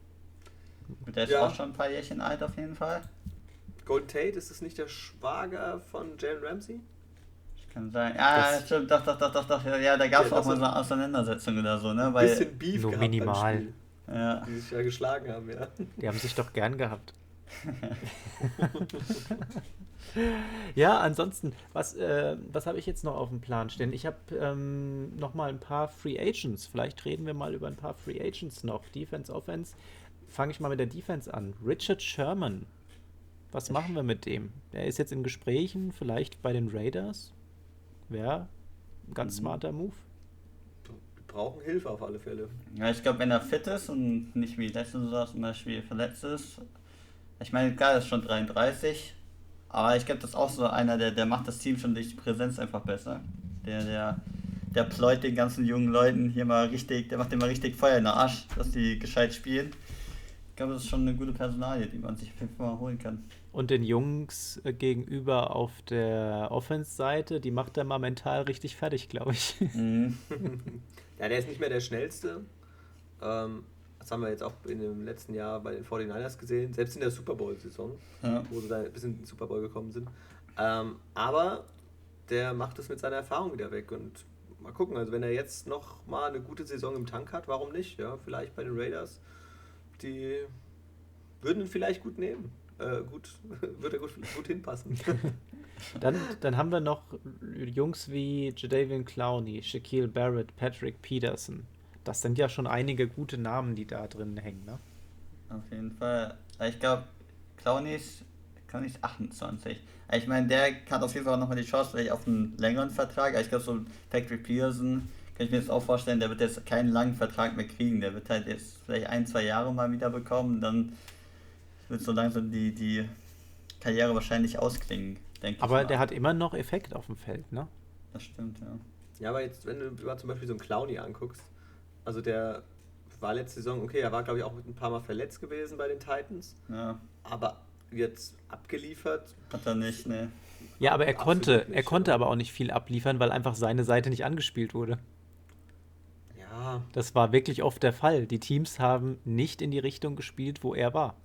Der ist ja. auch schon ein paar Jährchen alt auf jeden Fall. Golden Tate, ist das nicht der Schwager von Jalen Ramsey? Kann sein. Ja, das stimmt, doch, doch, doch, doch, doch. Ja, da gab es ja, auch mal so eine Auseinandersetzung oder so, ne? Weil bisschen Beef nur gehabt minimal. Ja. Die sich ja geschlagen haben, ja. Die haben sich doch gern gehabt. ja, ansonsten, was, äh, was habe ich jetzt noch auf dem Plan stehen? Ich habe ähm, noch mal ein paar Free Agents. Vielleicht reden wir mal über ein paar Free Agents noch. Defense, Offense. Fange ich mal mit der Defense an. Richard Sherman was machen wir mit dem? Er ist jetzt in Gesprächen, vielleicht bei den Raiders. Wäre ein ganz mhm. smarter Move. Wir brauchen Hilfe auf alle Fälle. Ja, ich glaube, wenn er fit ist und nicht wie letzte Saison zum Beispiel verletzt ist. Ich meine, klar, er ist schon 33, aber ich glaube, das ist auch so einer, der, der macht das Team schon durch die Präsenz einfach besser. Der, der, der pleut den ganzen jungen Leuten hier mal richtig, der macht immer richtig Feuer in den Arsch, dass die gescheit spielen. Ich glaube, das ist schon eine gute Personalie, die man sich auf jeden Fall mal holen kann. Und den Jungs äh, gegenüber auf der Offense-Seite, die macht er mal mental richtig fertig, glaube ich. Mhm. ja, der ist nicht mehr der schnellste. Ähm, das haben wir jetzt auch in dem letzten Jahr bei den 49ers gesehen, selbst in der Super Bowl-Saison, ja. wo sie da bis in den Super Bowl gekommen sind. Ähm, aber der macht es mit seiner Erfahrung wieder weg und mal gucken, also wenn er jetzt noch mal eine gute Saison im Tank hat, warum nicht? Ja, vielleicht bei den Raiders, die würden ihn vielleicht gut nehmen äh, gut, würde gut, gut hinpassen. dann, dann haben wir noch Jungs wie Jadavian Clowney, Shaquille Barrett, Patrick Peterson. das sind ja schon einige gute Namen, die da drin hängen, ne? Auf jeden Fall. Ich glaube, Clowney ist, Clowney ist 28. Ich meine, der hat auf jeden Fall nochmal die Chance vielleicht auf einen längeren Vertrag. Ich glaube, so Patrick Pearson kann ich mir jetzt auch vorstellen, der wird jetzt keinen langen Vertrag mehr kriegen. Der wird halt jetzt vielleicht ein, zwei Jahre mal wieder bekommen. Dann wird so langsam die, die Karriere wahrscheinlich ausklingen, denke ich. Aber der hat immer noch Effekt auf dem Feld, ne? Das stimmt, ja. Ja, aber jetzt, wenn du mal zum Beispiel so einen Clowny anguckst, also der war letzte Saison, okay, er war glaube ich auch ein paar Mal verletzt gewesen bei den Titans. Ja. Aber jetzt abgeliefert. Hat er nicht, ne. Ja, aber er konnte, nicht, er konnte ja. aber auch nicht viel abliefern, weil einfach seine Seite nicht angespielt wurde. Ja. Das war wirklich oft der Fall. Die Teams haben nicht in die Richtung gespielt, wo er war.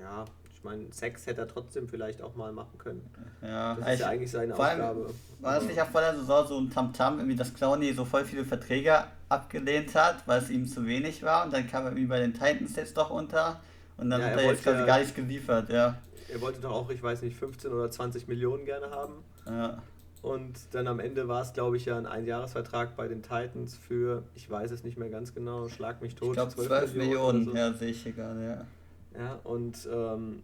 Ja, ich meine, Sex hätte er trotzdem vielleicht auch mal machen können. Ja, das ist ja eigentlich seine Aufgabe. War das nicht auch vor der Saison so ein Tamtam, irgendwie, dass Clowny so voll viele Verträge abgelehnt hat, weil es ihm zu wenig war und dann kam er irgendwie bei den Titans jetzt doch unter und dann ja, hat er, er jetzt quasi gar nichts geliefert, ja. Er wollte doch auch, ich weiß nicht, 15 oder 20 Millionen gerne haben. Ja. Und dann am Ende war es, glaube ich, ja ein Einjahresvertrag bei den Titans für, ich weiß es nicht mehr ganz genau, schlag mich tot. Ich glaube 12, 12, Millionen, Millionen so. ja, sehe ich hier gerade, ja. Ja, und ähm,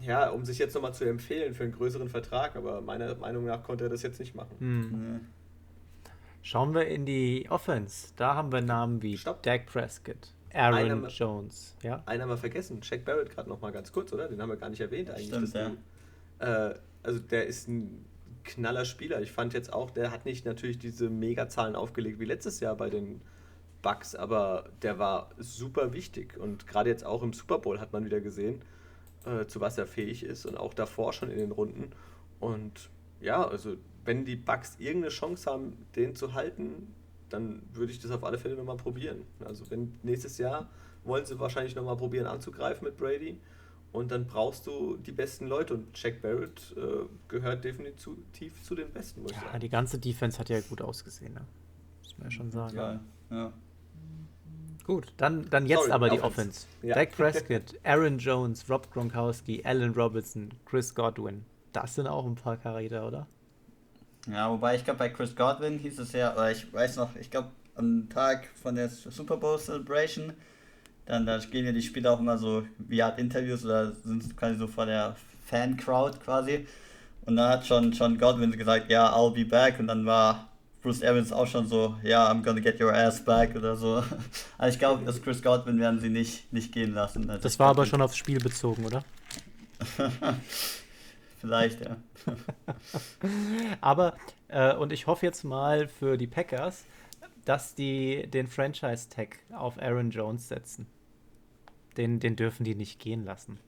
ja, um sich jetzt nochmal zu empfehlen für einen größeren Vertrag, aber meiner Meinung nach konnte er das jetzt nicht machen. Hm. Schauen wir in die Offense. Da haben wir Namen wie Stopp. Dak Prescott, Aaron einer, Jones. Ja? Einen haben wir vergessen, Shaq Barrett gerade nochmal ganz kurz, oder? Den haben wir gar nicht erwähnt eigentlich. Stimmt, ja. Du, äh, also der ist ein knaller Spieler. Ich fand jetzt auch, der hat nicht natürlich diese Megazahlen aufgelegt wie letztes Jahr bei den Bucks, aber der war super wichtig. Und gerade jetzt auch im Super Bowl hat man wieder gesehen, äh, zu was er fähig ist und auch davor schon in den Runden. Und ja, also wenn die Bucks irgendeine Chance haben, den zu halten, dann würde ich das auf alle Fälle nochmal probieren. Also wenn nächstes Jahr wollen sie wahrscheinlich nochmal probieren anzugreifen mit Brady und dann brauchst du die besten Leute und Jack Barrett äh, gehört definitiv zu den besten, muss ich ja, sagen. die ganze Defense hat ja gut ausgesehen, ne? muss man ja schon sagen. Ja, ja. Gut, dann, dann jetzt Sorry, aber die Offense. Ja. Dak Prescott, Aaron Jones, Rob Gronkowski, Allen Robinson, Chris Godwin. Das sind auch ein paar Charakter, oder? Ja, wobei ich glaube, bei Chris Godwin hieß es ja, oder ich weiß noch, ich glaube, am Tag von der Super Bowl Celebration, dann da gehen ja die Spieler auch immer so wie Art Interviews oder sind quasi so vor der Fan-Crowd quasi. Und dann hat schon, schon Godwin gesagt, ja, I'll be back. Und dann war Bruce Evans auch schon so, ja, I'm gonna get your ass back oder so. Also ich glaube, das Chris Godwin werden sie nicht, nicht gehen lassen. Also das war aber schon aufs Spiel bezogen, oder? Vielleicht, ja. aber, äh, und ich hoffe jetzt mal für die Packers, dass die den Franchise-Tag auf Aaron Jones setzen. Den, den dürfen die nicht gehen lassen.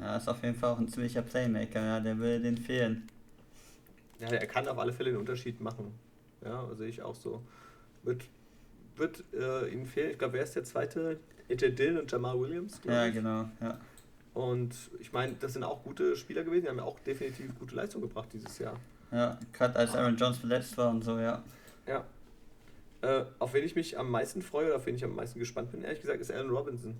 Ja, ist auf jeden Fall auch ein ziemlicher Playmaker, ja, der will den fehlen. Ja, er kann auf alle Fälle den Unterschied machen. Ja, sehe ich auch so. Wird, wird äh, ihnen fehlen. Ich glaube, wer ist der zweite? AJ Dillon und Jamal Williams. Ja, genau. Ja. Und ich meine, das sind auch gute Spieler gewesen. Die haben ja auch definitiv gute Leistung gebracht dieses Jahr. Ja, gerade als Aaron Jones verletzt war und so, ja. Ja. Äh, auf wen ich mich am meisten freue oder auf wen ich am meisten gespannt bin, ehrlich gesagt, ist Allen Robinson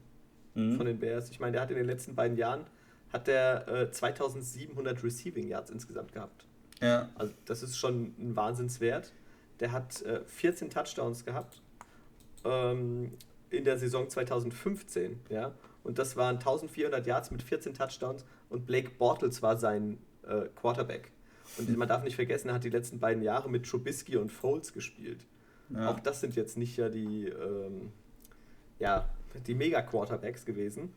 mhm. von den Bears. Ich meine, der hat in den letzten beiden Jahren hat der äh, 2700 Receiving Yards insgesamt gehabt. Ja. Also das ist schon ein Wahnsinnswert. Der hat äh, 14 Touchdowns gehabt ähm, in der Saison 2015, ja. Und das waren 1400 Yards mit 14 Touchdowns und Blake Bortles war sein äh, Quarterback. Und man darf nicht vergessen, er hat die letzten beiden Jahre mit Trubisky und Foles gespielt. Ja. Auch das sind jetzt nicht ja die, ähm, ja, die Mega-Quarterbacks gewesen.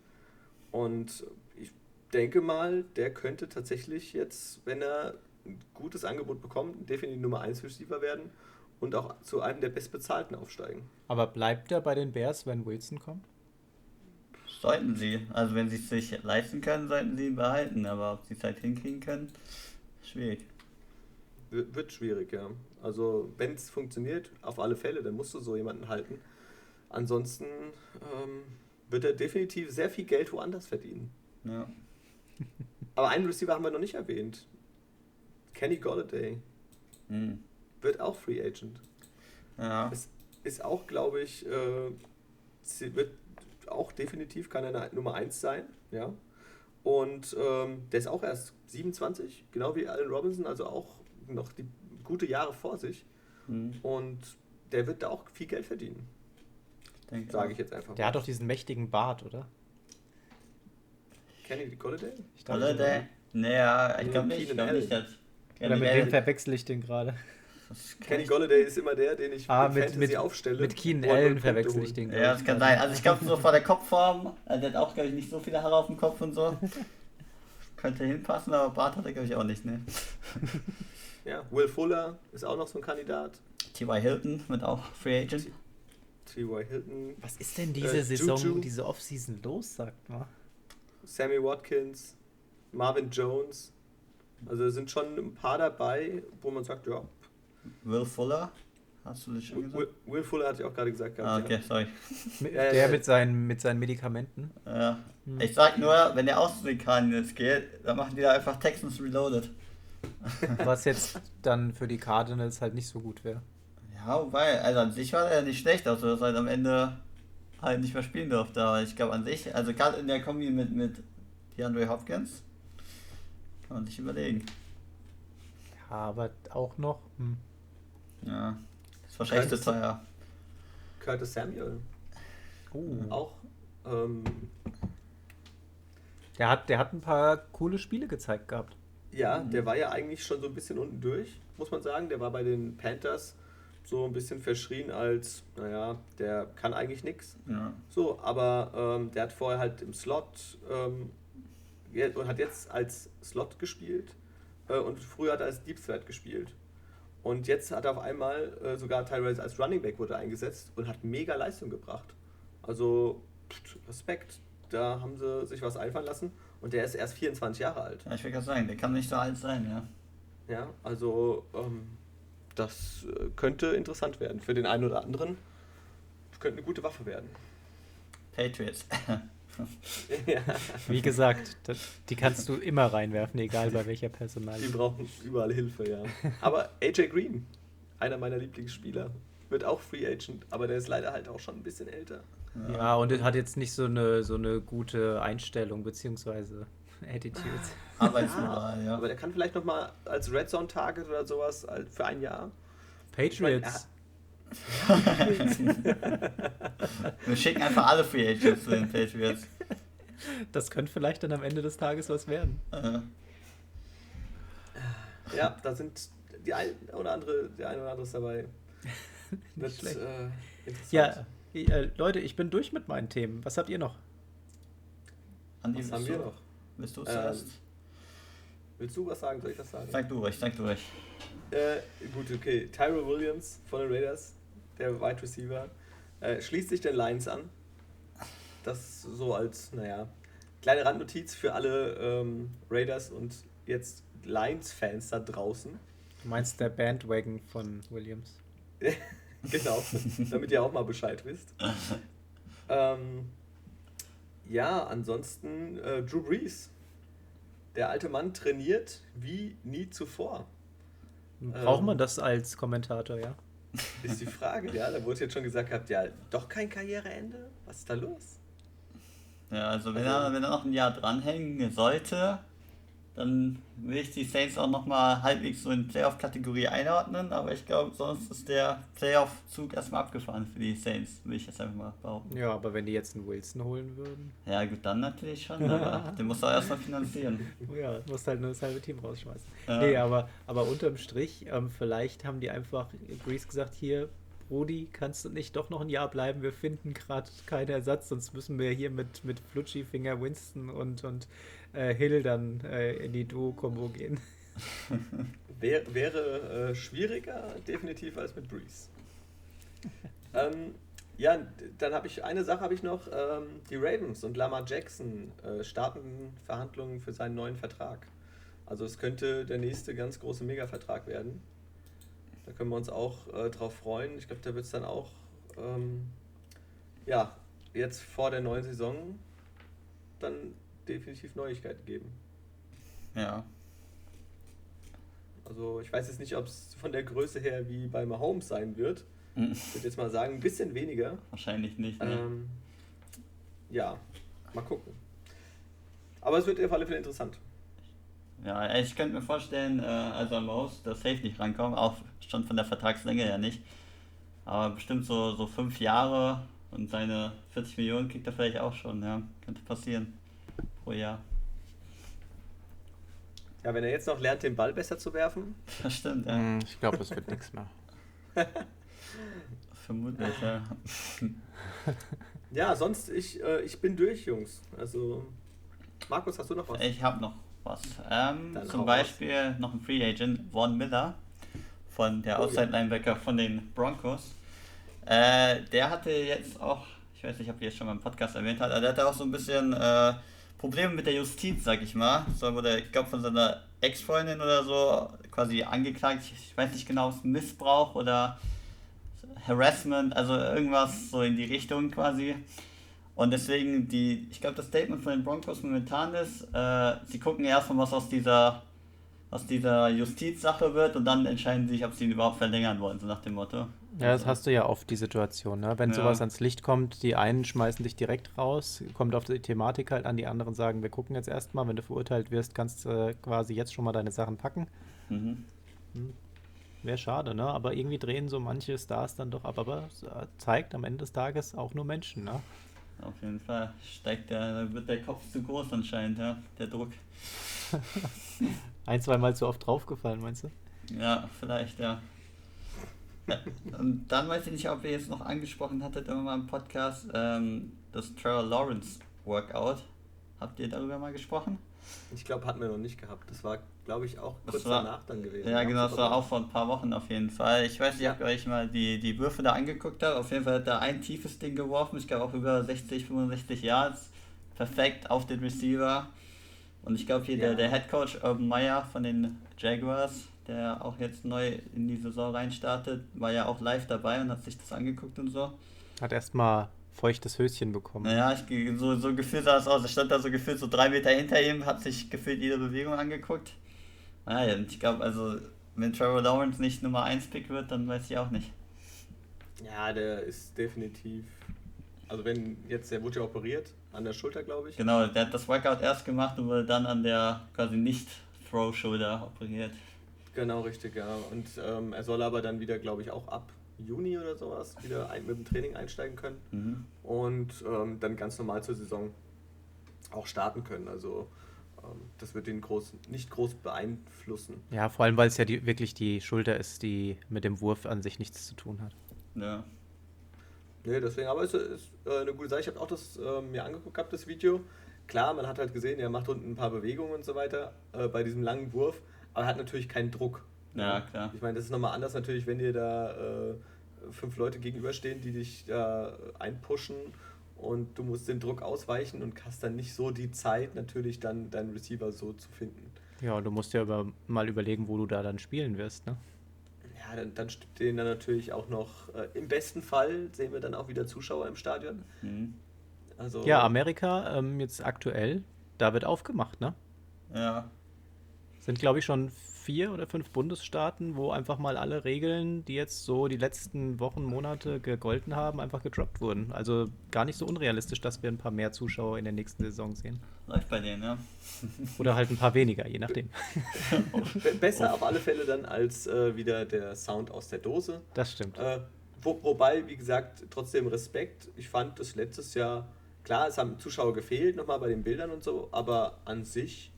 Und ich denke mal, der könnte tatsächlich jetzt, wenn er ein gutes Angebot bekommt, definitiv Nummer 1 Receiver werden und auch zu einem der bestbezahlten aufsteigen. Aber bleibt er bei den Bears, wenn Wilson kommt? Sollten sie. Also wenn sie es sich leisten können, sollten sie ihn behalten. Aber ob sie es halt hinkriegen können, schwierig. Wird schwierig, ja. Also wenn es funktioniert, auf alle Fälle, dann musst du so jemanden halten. Ansonsten ähm, wird er definitiv sehr viel Geld woanders verdienen. Ja. Aber einen Receiver haben wir noch nicht erwähnt. Kenny Golladay. Mhm. Wird auch Free Agent. Ja. Es ist auch, glaube ich, äh, wird auch definitiv kann er Nummer 1 sein, ja. Und ähm, der ist auch erst 27, genau wie Allen Robinson, also auch noch die gute Jahre vor sich. Mhm. Und der wird da auch viel Geld verdienen. Sage ich jetzt einfach. Der hat doch diesen mächtigen Bart, oder? Kenny Golladay? Ich dachte, Golladay? Naja, ich glaube Nee, nicht. Ich glaube nicht, dass. Oder mit Allen- wem verwechsel ich den gerade? Kenny Golladay ist immer der, den ich Ah, mit, Fantasy mit, aufstelle. mit Keenan Allen verwechsel ich den. Ja, glaub das ich, kann gerade. sein. Also ich glaube so vor der Kopfform, also der hat auch, glaube ich, nicht so viele Haare auf dem Kopf und so. Könnte hinpassen, aber Bart hat er, glaube ich, auch nicht, ne? Ja, Will Fuller ist auch noch so ein Kandidat. T.Y. Hilton mit auch Free Agent. T.Y. Hilton, Was ist denn diese Äh, Saison, Juju. diese Offseason los, sagt mal? Sammy Watkins, Marvin Jones. Also es sind schon ein paar dabei, wo man sagt, ja. Will Fuller, hast du das schon Will, gesagt? Will Fuller hatte ich auch gerade gesagt. Ah, gehabt, okay, sorry. Mit, Ja, ja, der ja. mit seinen, mit seinen Medikamenten. Ja. Hm. Ich sag nur, wenn der aus den Cardinals geht, dann machen die da einfach Texans Reloaded. Was jetzt dann für die Cardinals halt nicht so gut wäre. Ja, wobei, also an sich war er nicht schlecht, also dass er halt am Ende halt nicht mehr spielen durfte. Aber ich glaube an sich, also gerade in der Kombi mit, mit DeAndre Hopkins, kann man sich überlegen. Ja, aber auch noch. Hm. Ja, ist wahrscheinlich zu Curtis- teuer. Curtis Samuel Oh. auch. Ähm, Der, hat, der hat ein paar coole Spiele gezeigt gehabt. ja, der war ja eigentlich schon so ein bisschen unten durch, muss man sagen. Der war bei den Panthers so ein bisschen verschrien als, naja, der kann eigentlich nichts. Ja. So, aber ähm, der hat vorher halt im Slot ähm, und hat jetzt als Slot gespielt äh, und früher hat er als Deep Threat gespielt. Und jetzt hat er auf einmal äh, sogar teilweise als Running Back wurde eingesetzt und hat mega Leistung gebracht. Also pft, Respekt, da haben sie sich was einfallen lassen und der ist erst 24 Jahre alt. ja, ich will gerade sagen, der kann nicht so alt sein, ja. Ja, also ähm, das äh, könnte interessant werden für den einen oder anderen. Könnte eine gute Waffe werden. Patriots. ja. Wie gesagt, das, die kannst du immer reinwerfen, egal bei welcher Die Personalie. brauchen überall Hilfe, ja. Aber AJ Green, einer meiner Lieblingsspieler, wird auch Free Agent, aber der ist leider halt auch schon ein bisschen älter. Ja, und er hat jetzt nicht so eine, so eine gute Einstellung, beziehungsweise Attitude. Arbeitsmoral, ja. Aber der kann vielleicht nochmal als Red Zone Target oder sowas für ein Jahr. Patriots. Wir schicken einfach alle Free Agents zu den Patriots. Das könnte vielleicht dann am Ende des Tages was werden. Äh, Ja, da sind die ein oder andere, der eine oder andere ist dabei. Wird schlecht. äh. Ja, äh, Leute, ich bin durch mit meinen Themen. Was habt ihr noch? Andi, Was haben wir noch? Willst du Ähm, zuerst? Willst du was sagen? Soll ich das sagen? Sag du ruhig, sag du ruhig. Äh, gut, okay. Tyrell Williams von den Raiders, der Wide Receiver, äh, schließt sich den Lions an. Das so als, naja, kleine Randnotiz für alle ähm, Raiders und jetzt Lions-Fans da draußen. Du meinst der Bandwagon von Williams? genau, damit ihr auch mal Bescheid wisst. Ähm, ja, ansonsten äh, Drew Brees. Der alte Mann trainiert wie nie zuvor. Braucht Ähm. man das als Kommentator, ja? Ist die Frage, ja. Da wurde jetzt schon gesagt gehabt, ja, doch kein Karriereende? Was ist da los? Ja, also wenn er, wenn er noch ein Jahr dranhängen sollte, dann will ich die Saints auch nochmal halbwegs so in Playoff-Kategorie einordnen, aber ich glaube, sonst ist der Playoff-Zug erstmal abgefahren für die Saints, will ich jetzt einfach mal behaupten. Ja, aber wenn die jetzt einen Wilson holen würden, Ja, gut, dann natürlich schon, aber den muss er erstmal finanzieren. ja, musst halt nur das halbe Team rausschmeißen. Ja. Nee, aber, aber unterm Strich, ähm, vielleicht haben die einfach Breeze gesagt, hier, Brody, kannst du nicht doch noch ein Jahr bleiben? Wir finden gerade keinen Ersatz, sonst müssen wir hier mit, mit Flutschi, Finger, Winston und, und äh, Hill dann äh, in die Duo-Kombo gehen. Wär, wäre äh, schwieriger, definitiv, als mit Breeze. ähm, ja, dann habe ich eine Sache habe ich noch. Ähm, die Ravens und Lamar Jackson äh, starten Verhandlungen für seinen neuen Vertrag. Also es könnte der nächste ganz große Mega-Vertrag werden. Da können wir uns auch äh, drauf freuen. Ich glaube, da wird es dann auch ähm, ja, jetzt vor der neuen Saison dann definitiv Neuigkeiten geben. Ja. Also ich weiß jetzt nicht, ob es von der Größe her wie bei Mahomes sein wird. Hm, Ich würde jetzt mal sagen, ein bisschen weniger. Wahrscheinlich nicht, ne? Ähm, ja, mal gucken. Aber es wird auf alle Fälle interessant. Ja, ich könnte mir vorstellen, äh, also am Maus, dass Safe nicht rankommen, auch schon von der Vertragslänge her nicht. Aber bestimmt so, so fünf Jahre und seine 40 Millionen kriegt er vielleicht auch schon, ja. Könnte passieren. Pro Jahr. Ja, wenn er jetzt noch lernt, den Ball besser zu werfen. Das stimmt, ja. Hm, Ich glaube, es wird nichts mehr. Vermutlich, ja. Ja, sonst, ich, äh, ich bin durch, Jungs. Also, Markus, hast du noch was? Ich habe noch was. Ähm, zum. Beispiel noch ein Free Agent, Vaughn Miller, von der Oh, Outside Linebacker von den Broncos. Äh, der hatte jetzt auch, ich weiß nicht, ob ihr es schon mal im Podcast erwähnt habt, aber der hatte auch so ein bisschen äh, Probleme mit der Justiz, sag ich mal. So wurde, ich glaube, von seiner Ex-Freundin oder so quasi angeklagt. Ich, weiß nicht genau, es Missbrauch oder Harassment, also irgendwas so in die Richtung quasi. Und deswegen, die, ich glaube, das Statement von den Broncos momentan ist, äh, sie gucken erstmal, was aus dieser, aus dieser Justizsache wird und dann entscheiden sie sich, ob sie ihn überhaupt verlängern wollen, so nach dem Motto. Ja, das hast du ja oft, die Situation, ne? Wenn Ja. sowas ans Licht kommt, die einen schmeißen dich direkt raus, kommt auf die Thematik halt an, die anderen sagen, wir gucken jetzt erstmal, wenn du verurteilt wirst, kannst du äh, quasi jetzt schon mal deine Sachen packen. Mhm. Wäre schade, ne? Aber irgendwie drehen so manche Stars dann doch ab, aber es äh, zeigt am Ende des Tages auch nur Menschen, ne? Auf jeden Fall steigt der, wird der Kopf zu groß anscheinend, ja, der Druck. Ein, zweimal zu oft draufgefallen, meinst du? Ja, vielleicht, ja. Und dann weiß ich nicht, ob ihr jetzt noch angesprochen hattet irgendwann mal im Podcast, ähm, das Trevor Lawrence Workout. Habt ihr darüber mal gesprochen? Ich glaube, hatten wir noch nicht gehabt. Das war, glaube ich, auch kurz war- danach dann gewesen. Ja, genau, das war auch vor ein paar Wochen auf jeden Fall. Ich weiß nicht, ob ihr euch mal die, die Würfe da angeguckt habt. Auf jeden Fall hat er ein tiefes Ding geworfen. Ich glaube auch über 60, 65 Yards. Perfekt auf den Receiver. Und ich glaube hier Ja. der, der Head Coach Urban Meyer von den Jaguars, der auch jetzt neu in die Saison reinstartet, war ja auch live dabei und hat sich das angeguckt und so. Hat erstmal feuchtes Höschen bekommen. Naja, ich, ge- so, so gefühlt sah es aus. Er stand da so gefühlt so drei Meter hinter ihm, hat sich gefühlt jede Bewegung angeguckt. Naja, und ich glaube, also, wenn Trevor Lawrence nicht Nummer 1 Pick wird, dann weiß ich auch nicht. Ja, der ist definitiv. Also, wenn jetzt, der wurde ja operiert, an der Schulter, glaube ich. Genau, der hat das Workout erst gemacht und wurde dann an der quasi nicht Throw-Shoulder operiert. Genau, richtig, ja. Und ähm, er soll aber dann wieder, glaube ich, auch ab Juni oder sowas wieder ein, mit dem Training einsteigen können Mhm. und ähm, dann ganz normal zur Saison auch starten können. Also, ähm, das wird ihn groß, nicht groß beeinflussen. Ja, vor allem, weil es ja die, wirklich die Schulter ist, die mit dem Wurf an sich nichts zu tun hat. Ja. Nee, deswegen, aber es ist äh, eine gute Sache. Ich habe auch das ähm, mir angeguckt gehabt, das Video. Klar, man hat halt gesehen, er macht unten ein paar Bewegungen und so weiter äh, bei diesem langen Wurf, aber er hat natürlich keinen Druck. Ja, klar. Ich meine, das ist nochmal anders natürlich, wenn dir da äh, fünf Leute gegenüberstehen, die dich da einpushen und du musst den Druck ausweichen und hast dann nicht so die Zeit, natürlich dann deinen Receiver so zu finden. Ja, und du musst ja über, mal überlegen, wo du da dann spielen wirst, ne? Ja, dann, dann stehen da natürlich auch noch, äh, im besten Fall sehen wir dann auch wieder Zuschauer im Stadion. Mhm. Also, Ja, Amerika ähm, jetzt aktuell, da wird aufgemacht, ne? Ja. Sind, glaube ich, schon vier oder fünf Bundesstaaten, wo einfach mal alle Regeln, die jetzt so die letzten Wochen, Monate gegolten haben, einfach gedroppt wurden. Also gar nicht so unrealistisch, dass wir ein paar mehr Zuschauer in der nächsten Saison sehen. Läuft bei denen, ja. Oder halt ein paar weniger, je nachdem. Be besser auf alle Fälle dann als äh, wieder der Sound aus der Dose. Das stimmt. Äh, wo, wobei, wie gesagt, trotzdem Respekt. Ich fand das letztes Jahr, klar, es haben Zuschauer gefehlt, nochmal bei den Bildern und so, aber an sich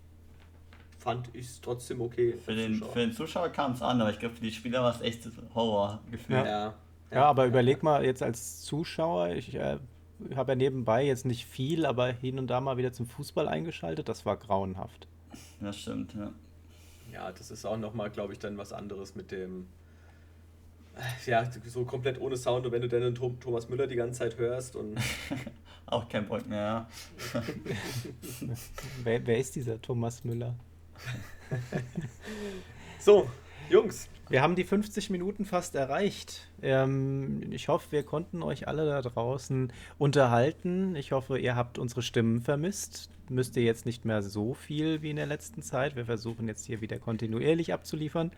fand ich es trotzdem okay. Für den, Zuschauer. für den Zuschauer kam es an, aber ich glaube, für die Spieler war es echt Horrorgefühl. Ja. ja, Ja, aber überleg mal jetzt als Zuschauer, ich äh, habe ja nebenbei jetzt nicht viel, aber hin und da mal wieder zum Fußball eingeschaltet. Das war grauenhaft. Das stimmt, ja. Ja, das ist auch nochmal, glaube ich, dann was anderes mit dem. Ja, so komplett ohne Sound und wenn du dann Thomas Müller die ganze Zeit hörst und Auch kein Bock mehr, ja. Wer, wer ist dieser Thomas Müller? so, Jungs, Wir haben die 50 Minuten fast erreicht. Ähm, ich hoffe, wir konnten euch alle da draußen unterhalten. Ich hoffe, ihr habt unsere Stimmen vermisst. Müsst ihr jetzt nicht mehr so viel wie in der letzten Zeit. Wir versuchen jetzt hier wieder kontinuierlich abzuliefern.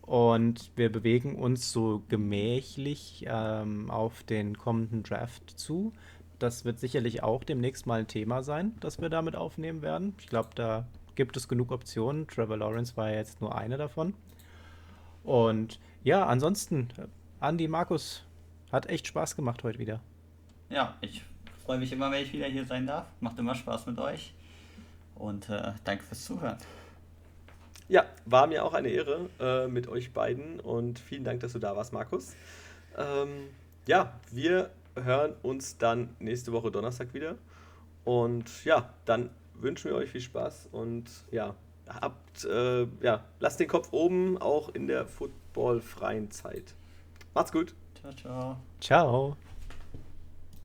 Und wir bewegen uns so gemächlich ähm, auf den kommenden Draft zu. Das wird sicherlich auch demnächst mal ein Thema sein, das wir damit aufnehmen werden. Ich glaube, da gibt es genug Optionen. Trevor Lawrence war ja jetzt nur eine davon. Und ja, ansonsten, Andi, Markus, Hat echt Spaß gemacht heute wieder. Ja, ich freue mich immer, wenn ich wieder hier sein darf. Macht immer Spaß mit euch. Und äh, danke fürs Zuhören. Ja, war mir auch eine Ehre äh, mit euch beiden und vielen Dank, dass du da warst, Markus. Ähm, ja, wir hören uns dann nächste Woche Donnerstag wieder. Und ja, dann wünschen wir euch viel Spaß und ja, habt, äh, ja, lasst den Kopf oben, auch in der footballfreien Zeit. Macht's gut. Ciao, ciao. Ciao.